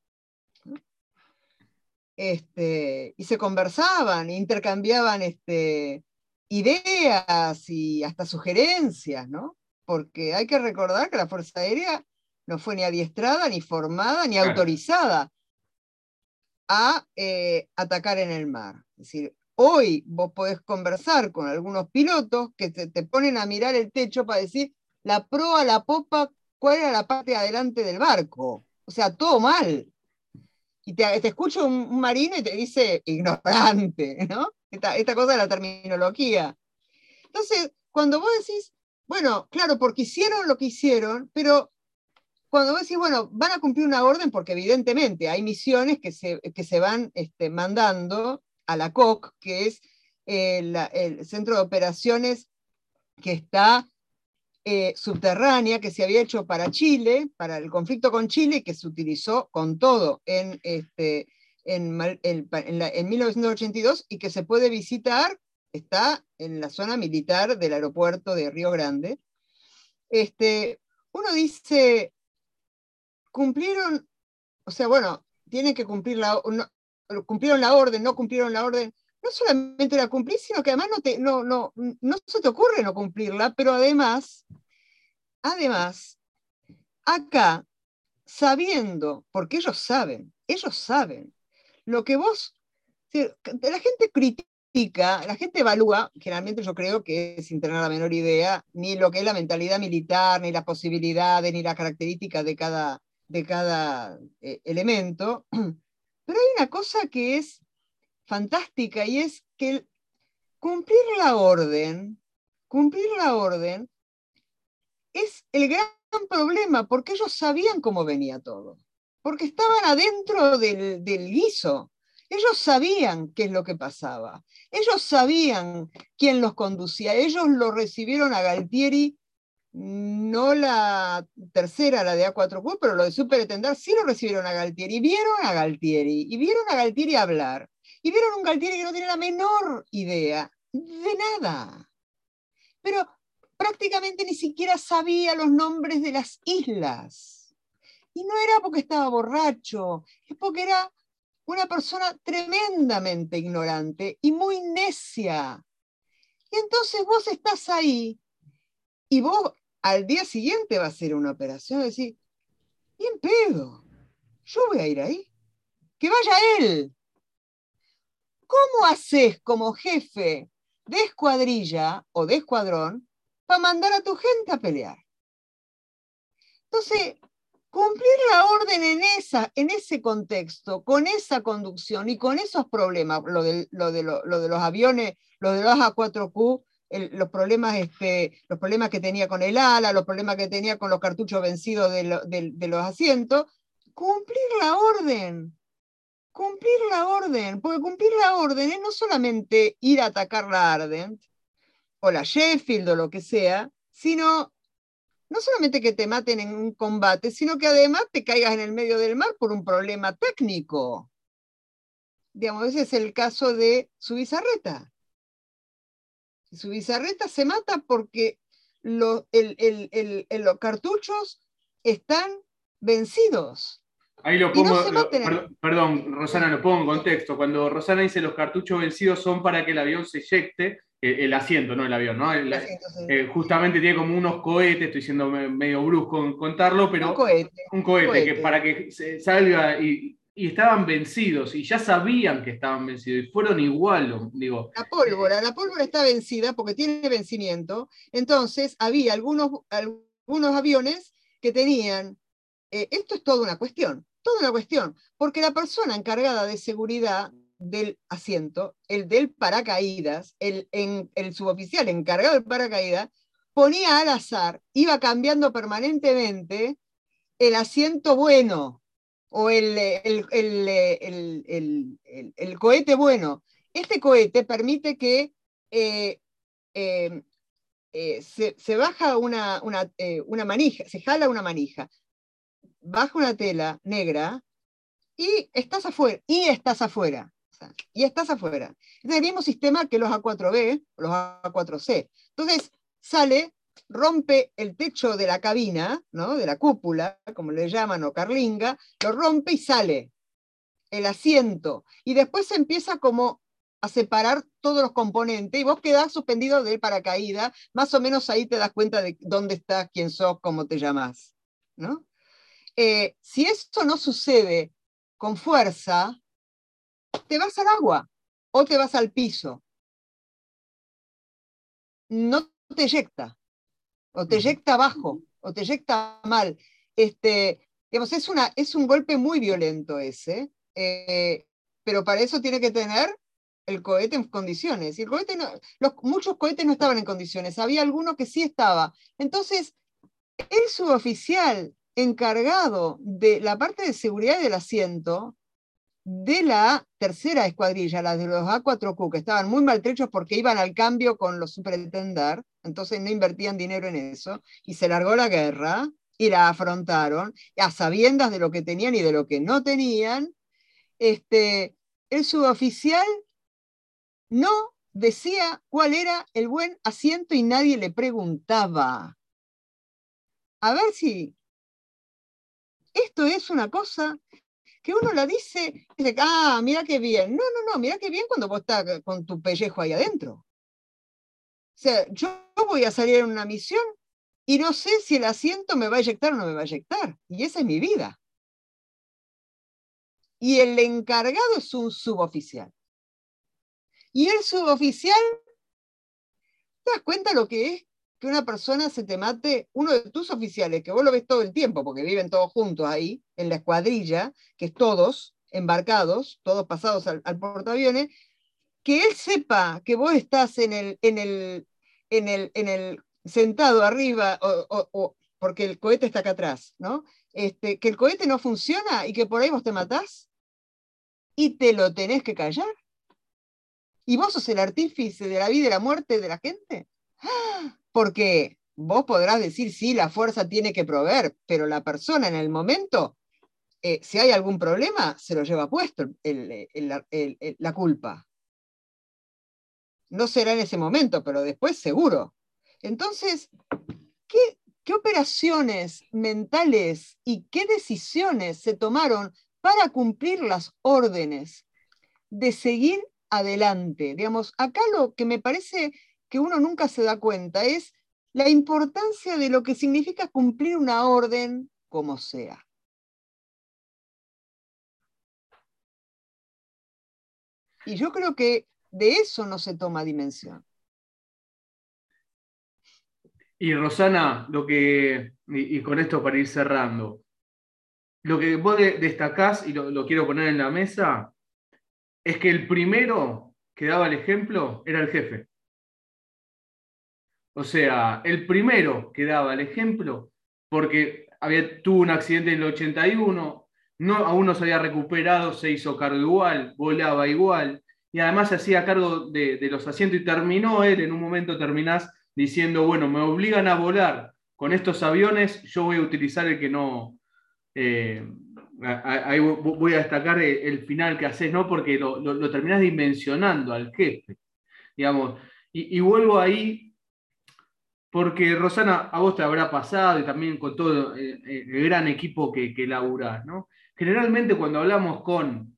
Este, y se conversaban, intercambiaban este, ideas y hasta sugerencias, ¿no? Porque hay que recordar que la Fuerza Aérea no fue ni adiestrada, ni formada, ni autorizada a eh, atacar en el mar. Es decir, hoy vos podés conversar con algunos pilotos que te, te, ponen a mirar el techo para decir la proa, la popa, cuál era la parte de adelante del barco. O sea, todo mal. Y te, te escucha un, marino y te dice ignorante, <laughs> ¿no? Esta, cosa de la terminología. Entonces, cuando vos decís, bueno, claro, porque hicieron lo que hicieron, pero cuando vos decís, bueno, van a cumplir una orden, porque evidentemente hay misiones que se, que se van este, mandando a la COC, que es el, el centro de operaciones que está eh, subterránea que se había hecho para Chile, para el conflicto con Chile, que se utilizó con todo en, este, en, en, 1982 y que se puede visitar, está en la zona militar del aeropuerto de Río Grande. Este, uno dice, cumplieron, o sea, bueno, tienen que cumplir la, cumplieron la orden, no cumplieron la orden, no solamente la cumplís, sino que además no, te, no, no, no se te ocurre no cumplirla, pero además, además, acá, sabiendo, porque ellos saben, ellos saben, lo que vos, la gente critica, la gente evalúa, generalmente yo creo que sin tener la menor idea, ni lo que es la mentalidad militar, ni las posibilidades, ni las características de cada, de cada eh, elemento, <clears throat> pero hay una cosa que es fantástica y es que cumplir la orden, cumplir la orden es el gran problema porque ellos sabían cómo venía todo, porque estaban adentro del, del guiso. Ellos sabían qué es lo que pasaba. Ellos sabían quién los conducía. Ellos lo recibieron a Galtieri, no la tercera, la de A4Q, pero lo de Superetendar sí lo recibieron a Galtieri. Vieron a Galtieri, y vieron a Galtieri hablar. Y vieron un Galtieri que no tiene la menor idea de nada. Pero prácticamente ni siquiera sabía los nombres de las islas. Y no era porque estaba borracho, es porque era una persona tremendamente ignorante y muy necia. Y entonces vos estás ahí y vos al día siguiente vas a hacer una operación y decís, bien pedo, yo voy a ir ahí, que vaya él, ¿Cómo haces como jefe de escuadrilla o de escuadrón para mandar a tu gente a pelear? Entonces, cumplir la orden en, esa, en ese contexto, con esa conducción y con esos problemas, lo de, lo de, los aviones, lo de los A4Q, los, problemas, este, los problemas que tenía con el ala, los problemas que tenía con los cartuchos vencidos de los asientos, cumplir la orden cumplir la orden, porque cumplir la orden es no solamente ir a atacar la Ardent o la Sheffield o lo que sea, sino no solamente que te maten en un combate, sino que además te caigas en el medio del mar por un problema técnico. Digamos, ese es el caso de su bizarreta. Su bizarreta se mata porque los cartuchos están vencidos. Ahí lo pongo, perdón, Rosana, lo pongo en contexto. Cuando Rosana dice los cartuchos vencidos son para que el avión se eyecte, eh, el, asiento, no el avión, ¿no? Eh, justamente tiene como unos cohetes, estoy siendo medio brusco en contarlo, pero un cohete, un cohete, que para que salga y, estaban vencidos y ya sabían que estaban vencidos y fueron igual, digo. La pólvora, la pólvora está vencida porque tiene vencimiento, entonces había algunos, algunos aviones que tenían, eh, esto es toda una cuestión, toda una cuestión, porque la persona encargada de seguridad del asiento, el del paracaídas, el, suboficial encargado del paracaídas, ponía al azar, iba cambiando permanentemente el asiento bueno o el, cohete bueno. Este cohete permite que eh, eh, eh, se, baja una, una, una manija, se jala una manija, baja una tela negra y estás afuera, y estás afuera, y estás afuera. Es el mismo sistema que los A4B, los A4C. Entonces, sale, rompe el techo de la cabina, ¿no? de la cúpula, como le llaman, o carlinga, lo rompe y sale el asiento. Y después se empieza como a separar todos los componentes y vos quedás suspendido del paracaídas, más o menos ahí te das cuenta de dónde estás, quién sos, cómo te llamás. ¿no? Eh, si esto no sucede con fuerza, te vas al agua o te vas al piso. No te eyecta, o te eyecta abajo, o te eyecta mal. Este, digamos, es, una, es un golpe muy violento ese, eh, pero para eso tiene que tener el cohete en condiciones. Y el cohete no, los, muchos cohetes no estaban en condiciones, había algunos que sí estaba. Entonces, el suboficial encargado de la parte de seguridad del asiento de la tercera escuadrilla, la de los A4Q, que estaban muy maltrechos porque iban al cambio con los superintendar, entonces no invertían dinero en eso, y se largó la guerra y la afrontaron, a sabiendas de lo que tenían y de lo que no tenían, este, el suboficial no decía cuál era el buen asiento y nadie le preguntaba. A ver si esto es una cosa que uno la dice, dice, ah, mira qué bien. No, no, no, mira qué bien cuando vos estás con tu pellejo ahí adentro. O sea, yo voy a salir en una misión y no sé si el asiento me va a eyectar o no me va a eyectar. Y esa es mi vida. Y el encargado es un suboficial. Y el suboficial, ¿te das cuenta lo que es que una persona se te mate, uno de tus oficiales, que vos lo ves todo el tiempo, porque viven todos juntos ahí, en la escuadrilla, que es todos embarcados, todos pasados al, portaaviones, que él sepa que vos estás en el, en el, en el, en el sentado arriba, o, porque el cohete está acá atrás, ¿no? Este, que el cohete no funciona y que por ahí vos te matás y te lo tenés que callar. ¿Y vos sos el artífice de la vida y la muerte de la gente? ¡Ah! Porque vos podrás decir, sí, la fuerza tiene que proveer, pero la persona en el momento, eh, si hay algún problema, se lo lleva puesto la culpa. No será en ese momento, pero después seguro. Entonces, ¿qué, ¿qué operaciones mentales y qué decisiones se tomaron para cumplir las órdenes de seguir adelante? Digamos, acá lo que me parece que uno nunca se da cuenta es la importancia de lo que significa cumplir una orden como sea. Y yo creo que de eso no se toma dimensión. Y Rosana, lo que, y, con esto para ir cerrando, lo que vos destacás, y lo quiero poner en la mesa, es que el primero que daba el ejemplo era el jefe. O sea, el primero que daba el ejemplo, porque había, tuvo un accidente en el 81, no, aún no se había recuperado, se hizo cargo igual, volaba igual, y además se hacía cargo de, los asientos y terminó él, en un momento terminás diciendo, bueno, me obligan a volar con estos aviones, yo voy a utilizar el que no... Eh, ahí voy a destacar el, final que haces, ¿no? Porque lo, lo, terminás dimensionando al jefe, digamos. Y, y vuelvo ahí porque Rosana, a vos te habrá pasado y también con todo eh, eh, el, gran equipo que, que laburás, ¿no? Generalmente cuando hablamos con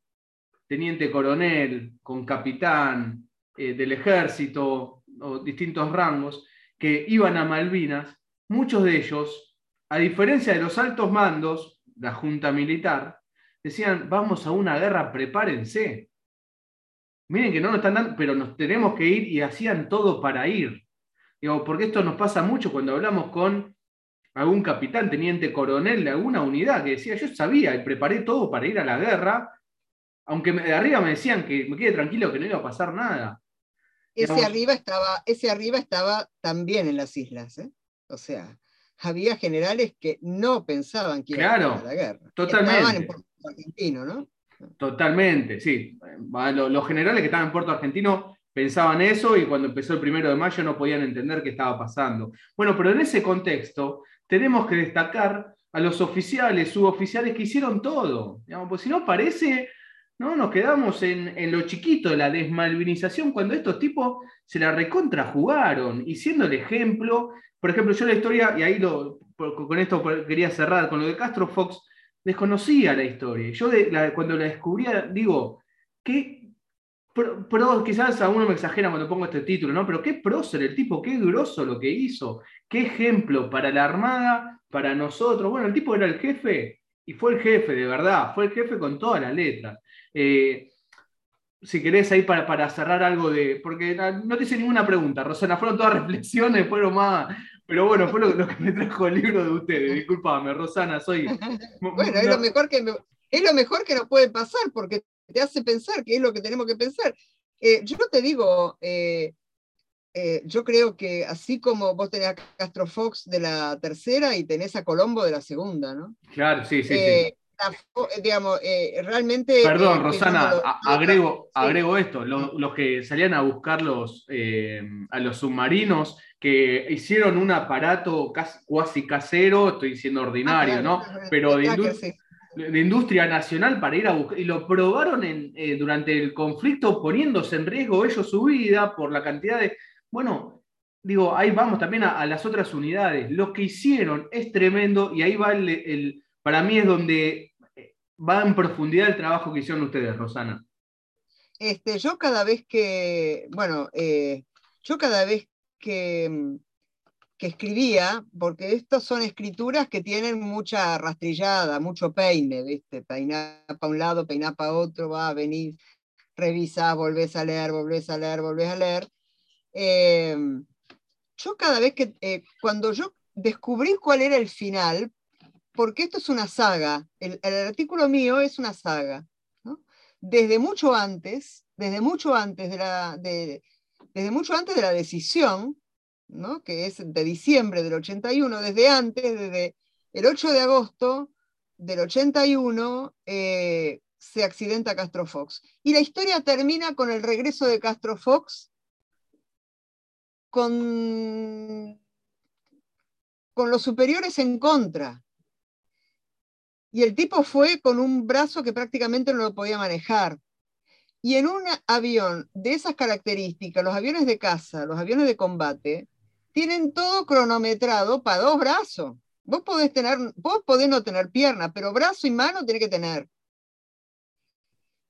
teniente coronel, con capitán eh, del ejército o distintos rangos que iban a Malvinas, muchos de ellos, a diferencia de los altos mandos, la Junta Militar, decían, vamos a una guerra, prepárense. Miren que no nos están dando, pero nos tenemos que ir y hacían todo para ir porque esto nos pasa mucho cuando hablamos con algún capitán, teniente coronel de alguna unidad que decía, yo sabía y preparé todo para ir a la guerra, aunque de arriba me decían que me quede tranquilo que no iba a pasar nada. Ese arriba, estaba, ese arriba estaba también en las islas, ¿eh? O sea, había generales que no pensaban que iba a, a la guerra. Totalmente. Estaban en Puerto Argentino, ¿no? Totalmente, sí. Los generales que estaban en Puerto Argentino pensaban eso y cuando empezó el primero de mayo no podían entender qué estaba pasando. Bueno, pero en ese contexto tenemos que destacar a los oficiales, suboficiales que hicieron todo. Digamos, pues si no parece, ¿no? nos quedamos en, lo chiquito la desmalvinización cuando estos tipos se la recontrajugaron y siendo el ejemplo, por ejemplo, yo la historia, y ahí lo, con esto quería cerrar, con lo de Castro Fox, desconocía la historia. Yo cuando la descubría, digo, ¿qué, pero, quizás a uno me exagera cuando pongo este título, ¿no? Pero qué prócer el tipo, qué grosso lo que hizo, qué ejemplo para la Armada, para nosotros. Bueno, el tipo era el jefe y fue el jefe, de verdad, fue el jefe con todas las letras. Eh, si querés ahí para, para cerrar algo de. Porque no te hice ninguna pregunta, Rosana, fueron todas <laughs> reflexiones, fueron más. Pero bueno, fue lo, que me trajo el libro de ustedes. Disculpame, Rosana, soy. <laughs> Bueno, es, lo mejor que es lo mejor que nos puede pasar, porque te hace pensar que es lo que tenemos que pensar. Eh, yo te digo, eh, eh, yo creo que así como vos tenés a Castro Fox de la tercera y tenés a Colombo de la segunda, ¿no? Claro, sí, sí, sí. Eh, digamos, realmente... Perdón, Rosana, agrego, agrego esto, los, que salían a buscar los, a los submarinos que hicieron un aparato casi casero, estoy diciendo ordinario, ah, ¿no? Pero de, de, industria nacional para ir a buscar, y lo probaron en, durante el conflicto poniéndose en riesgo ellos su vida por la cantidad de bueno, digo, ahí vamos también a, las otras unidades. Lo que hicieron es tremendo y ahí va el, para mí es donde va en profundidad el trabajo que hicieron ustedes, Rosana. Este, yo cada vez que, bueno, eh, yo cada vez que, que escribía, porque estas son escrituras que tienen mucha rastrillada, mucho peine, ¿viste? Peinar para un lado, peinar para otro, va, a venir, revisar, volvés a leer, volvés a leer, volvés a leer. Em, yo cada vez que, eh, cuando yo descubrí cuál era el final, porque esto es una saga, el, artículo mío es una saga, desde mucho antes, desde mucho antes de la, desde mucho antes de la decisión, ¿no? que es de diciembre del 81, desde antes, desde el 8 de agosto del 81, eh, se accidenta Castro Fox. Y la historia termina con el regreso de Castro Fox con, con los superiores en contra. Y el tipo fue con un brazo que prácticamente no lo podía manejar. Y en un avión de esas características, los aviones de caza, los aviones de combate, tienen todo cronometrado para dos brazos. Vos podés, tener, vos podés no tener pierna, pero brazo y mano tiene que tener.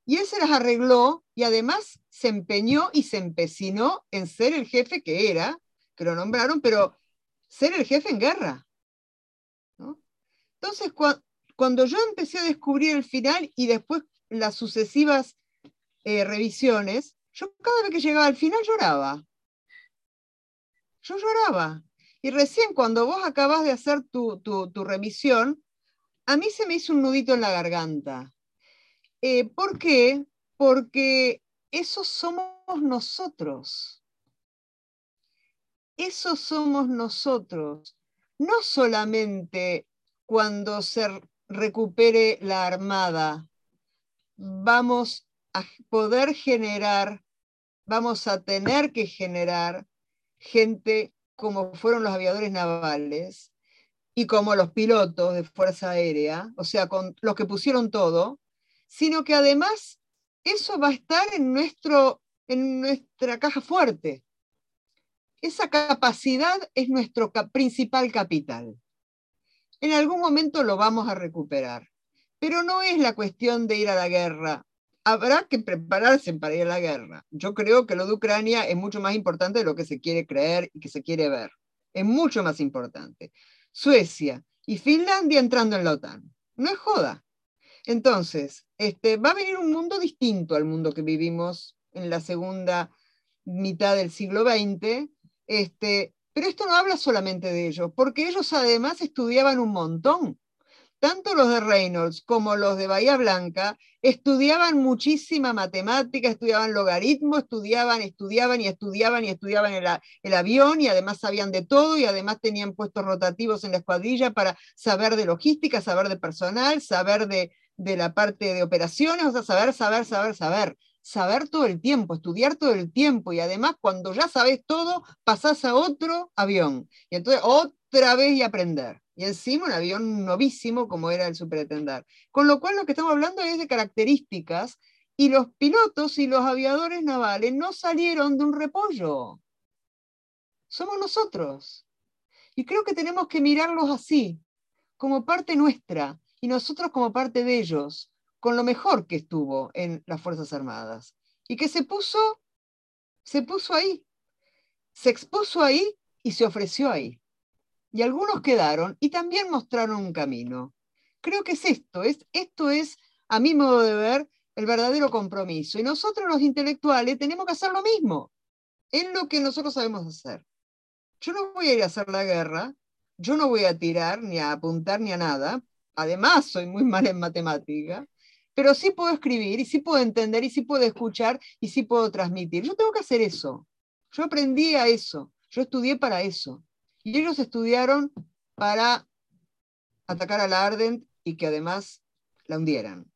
Y él se las arregló y además se empeñó y se empecinó en ser el jefe que era, que lo nombraron, pero ser el jefe en guerra. Entonces, cuando yo empecé a descubrir el final y después las sucesivas eh, revisiones, yo cada vez que llegaba al final lloraba. Yo lloraba. Y recién cuando vos acabas de hacer tu, tu revisión, a mí se me hizo un nudito en la garganta eh, ¿Por qué? Porque esos somos nosotros. Esos somos nosotros. No solamente cuando se recupere la armada, vamos a poder generar, vamos a tener que generar gente como fueron los aviadores navales y como los pilotos de Fuerza Aérea, o sea, con los que pusieron todo, sino que además eso va a estar en, nuestro, en nuestra caja fuerte. Esa capacidad es nuestro principal capital. En algún momento lo vamos a recuperar, pero no es la cuestión de ir a la guerra. Habrá que prepararse para ir a la guerra. Yo creo que lo de Ucrania es mucho más importante de lo que se quiere creer y que se quiere ver. Es mucho más importante. Suecia y Finlandia entrando en la OTAN. No es joda. Entonces, este, va a venir un mundo distinto al mundo que vivimos en la segunda mitad del siglo XX, este, pero esto no habla solamente de ellos, porque ellos además estudiaban un montón. Tanto los de Reynolds como los de Bahía Blanca estudiaban muchísima matemática, estudiaban logaritmo, estudiaban, estudiaban y estudiaban y estudiaban el, el, avión y además sabían de todo y además tenían puestos rotativos en la escuadrilla para saber de logística, saber de personal, saber de, de la parte de operaciones, o sea, saber, saber, saber, saber, saber todo el tiempo, estudiar todo el tiempo y además cuando ya sabes todo, pasás a otro avión y entonces otra vez y aprender. Y encima un avión novísimo como era el Superetendar. Con lo cual lo que estamos hablando es de características y los pilotos y los aviadores navales no salieron de un repollo. Somos nosotros. Y creo que tenemos que mirarlos así, como parte nuestra, y nosotros como parte de ellos, con lo mejor que estuvo en las Fuerzas Armadas y que se puso, se puso ahí, se expuso ahí y se ofreció ahí. Y algunos quedaron y también mostraron un camino. Creo que es esto, es, esto es, a mi modo de ver, el verdadero compromiso. Y nosotros los intelectuales tenemos que hacer lo mismo. Es lo que nosotros sabemos hacer. Yo no voy a ir a hacer la guerra, yo no voy a tirar, ni a apuntar, ni a nada, además soy muy <laughs> mal en matemática, pero sí puedo escribir y sí puedo entender y sí puedo escuchar y sí puedo transmitir. Yo tengo que hacer eso. Yo aprendí a eso, yo estudié para eso. Y ellos estudiaron para atacar a la Ardent y que además la hundieran.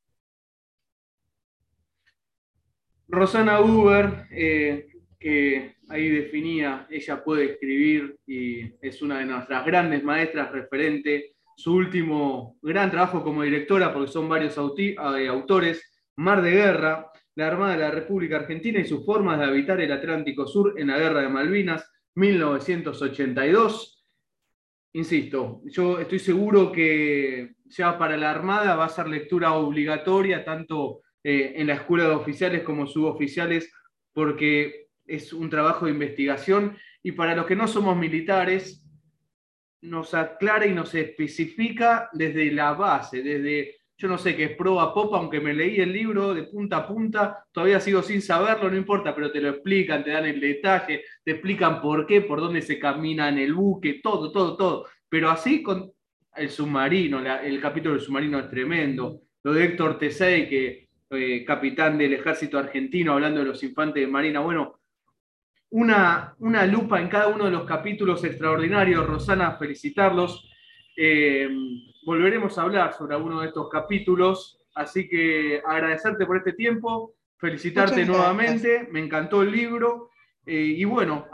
Rosana Uber, eh, que ahí definía, ella puede escribir y es una de nuestras grandes maestras referente. Su último gran trabajo como directora, porque son varios eh, autores, Mar de Guerra, la Armada de la República Argentina y sus formas de habitar el Atlántico Sur en la Guerra de Malvinas, 1982. Insisto, yo estoy seguro que ya para la Armada va a ser lectura obligatoria, tanto eh, en la escuela de oficiales como suboficiales, porque es un trabajo de investigación y para los que no somos militares, nos aclara y nos especifica desde la base, desde, yo no sé qué es proa popa, aunque me leí el libro de punta a punta, todavía sigo sin saberlo, no importa, pero te lo explican, te dan el detalle, te explican por qué, por dónde se camina en el buque, todo, todo, todo. Pero así con el submarino, el capítulo del submarino es tremendo. Lo de Héctor Tesey, que eh, capitán del ejército argentino, hablando de los infantes de Marina. Bueno, una, una lupa en cada uno de los capítulos extraordinarios. Rosana, felicitarlos. Eh, volveremos a hablar sobre alguno de estos capítulos, así que agradecerte por este tiempo, felicitarte nuevamente, me encantó el libro. Eh, y bueno,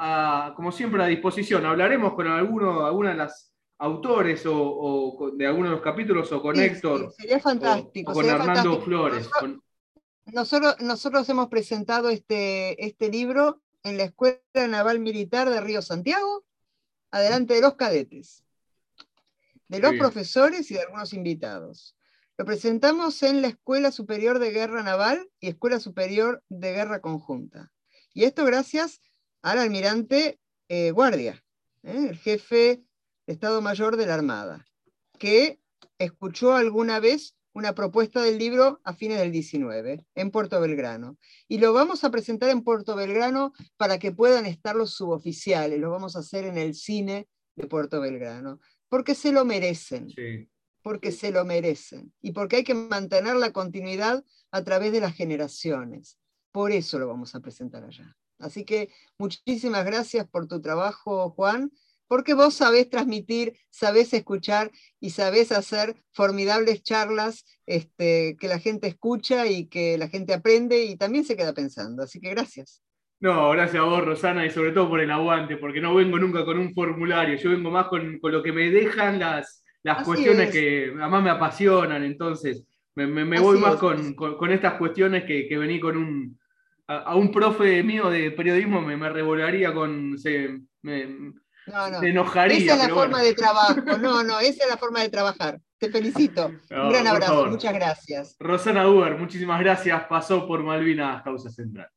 como siempre a disposición, hablaremos con alguno, alguna de las autores o, de algunos de los capítulos o con Héctor. sería fantástico. O, con Armando Flores. Nosotros, nosotros, hemos presentado este, este libro en la Escuela Naval Militar de Río Santiago, adelante de los cadetes, de los profesores y de algunos invitados. Lo presentamos en la Escuela Superior de Guerra Naval y Escuela Superior de Guerra Conjunta. Y esto gracias al almirante eh, Guardia, ¿eh? el jefe de Estado Mayor de la Armada, que escuchó alguna vez una propuesta del libro a fines del 19 en Puerto Belgrano. Y lo vamos a presentar en Puerto Belgrano para que puedan estar los suboficiales. Lo vamos a hacer en el cine de Puerto Belgrano, porque se lo merecen. Porque se lo merecen. Y porque hay que mantener la continuidad a través de las generaciones. Por eso lo vamos a presentar allá. Así que muchísimas gracias por tu trabajo, Juan porque vos sabés transmitir, sabés escuchar y sabés hacer formidables charlas este, que la gente escucha y que la gente aprende y también se queda pensando. Así que gracias. No, gracias a vos, Rosana, y sobre todo por el aguante, porque no vengo nunca con un formulario, yo vengo más con, lo que me dejan las, las cuestiones que además me apasionan, entonces me, voy más con, estas cuestiones que, que vení con un... A, un profe mío de periodismo me, me revolaría con... Se, no, no. enojaría. Esa es la forma de trabajo. No, no, esa es la forma de trabajar. Te felicito. <laughs> Un gran abrazo. Muchas gracias. Rosana Uber, muchísimas gracias. Pasó por Malvinas Causa Central.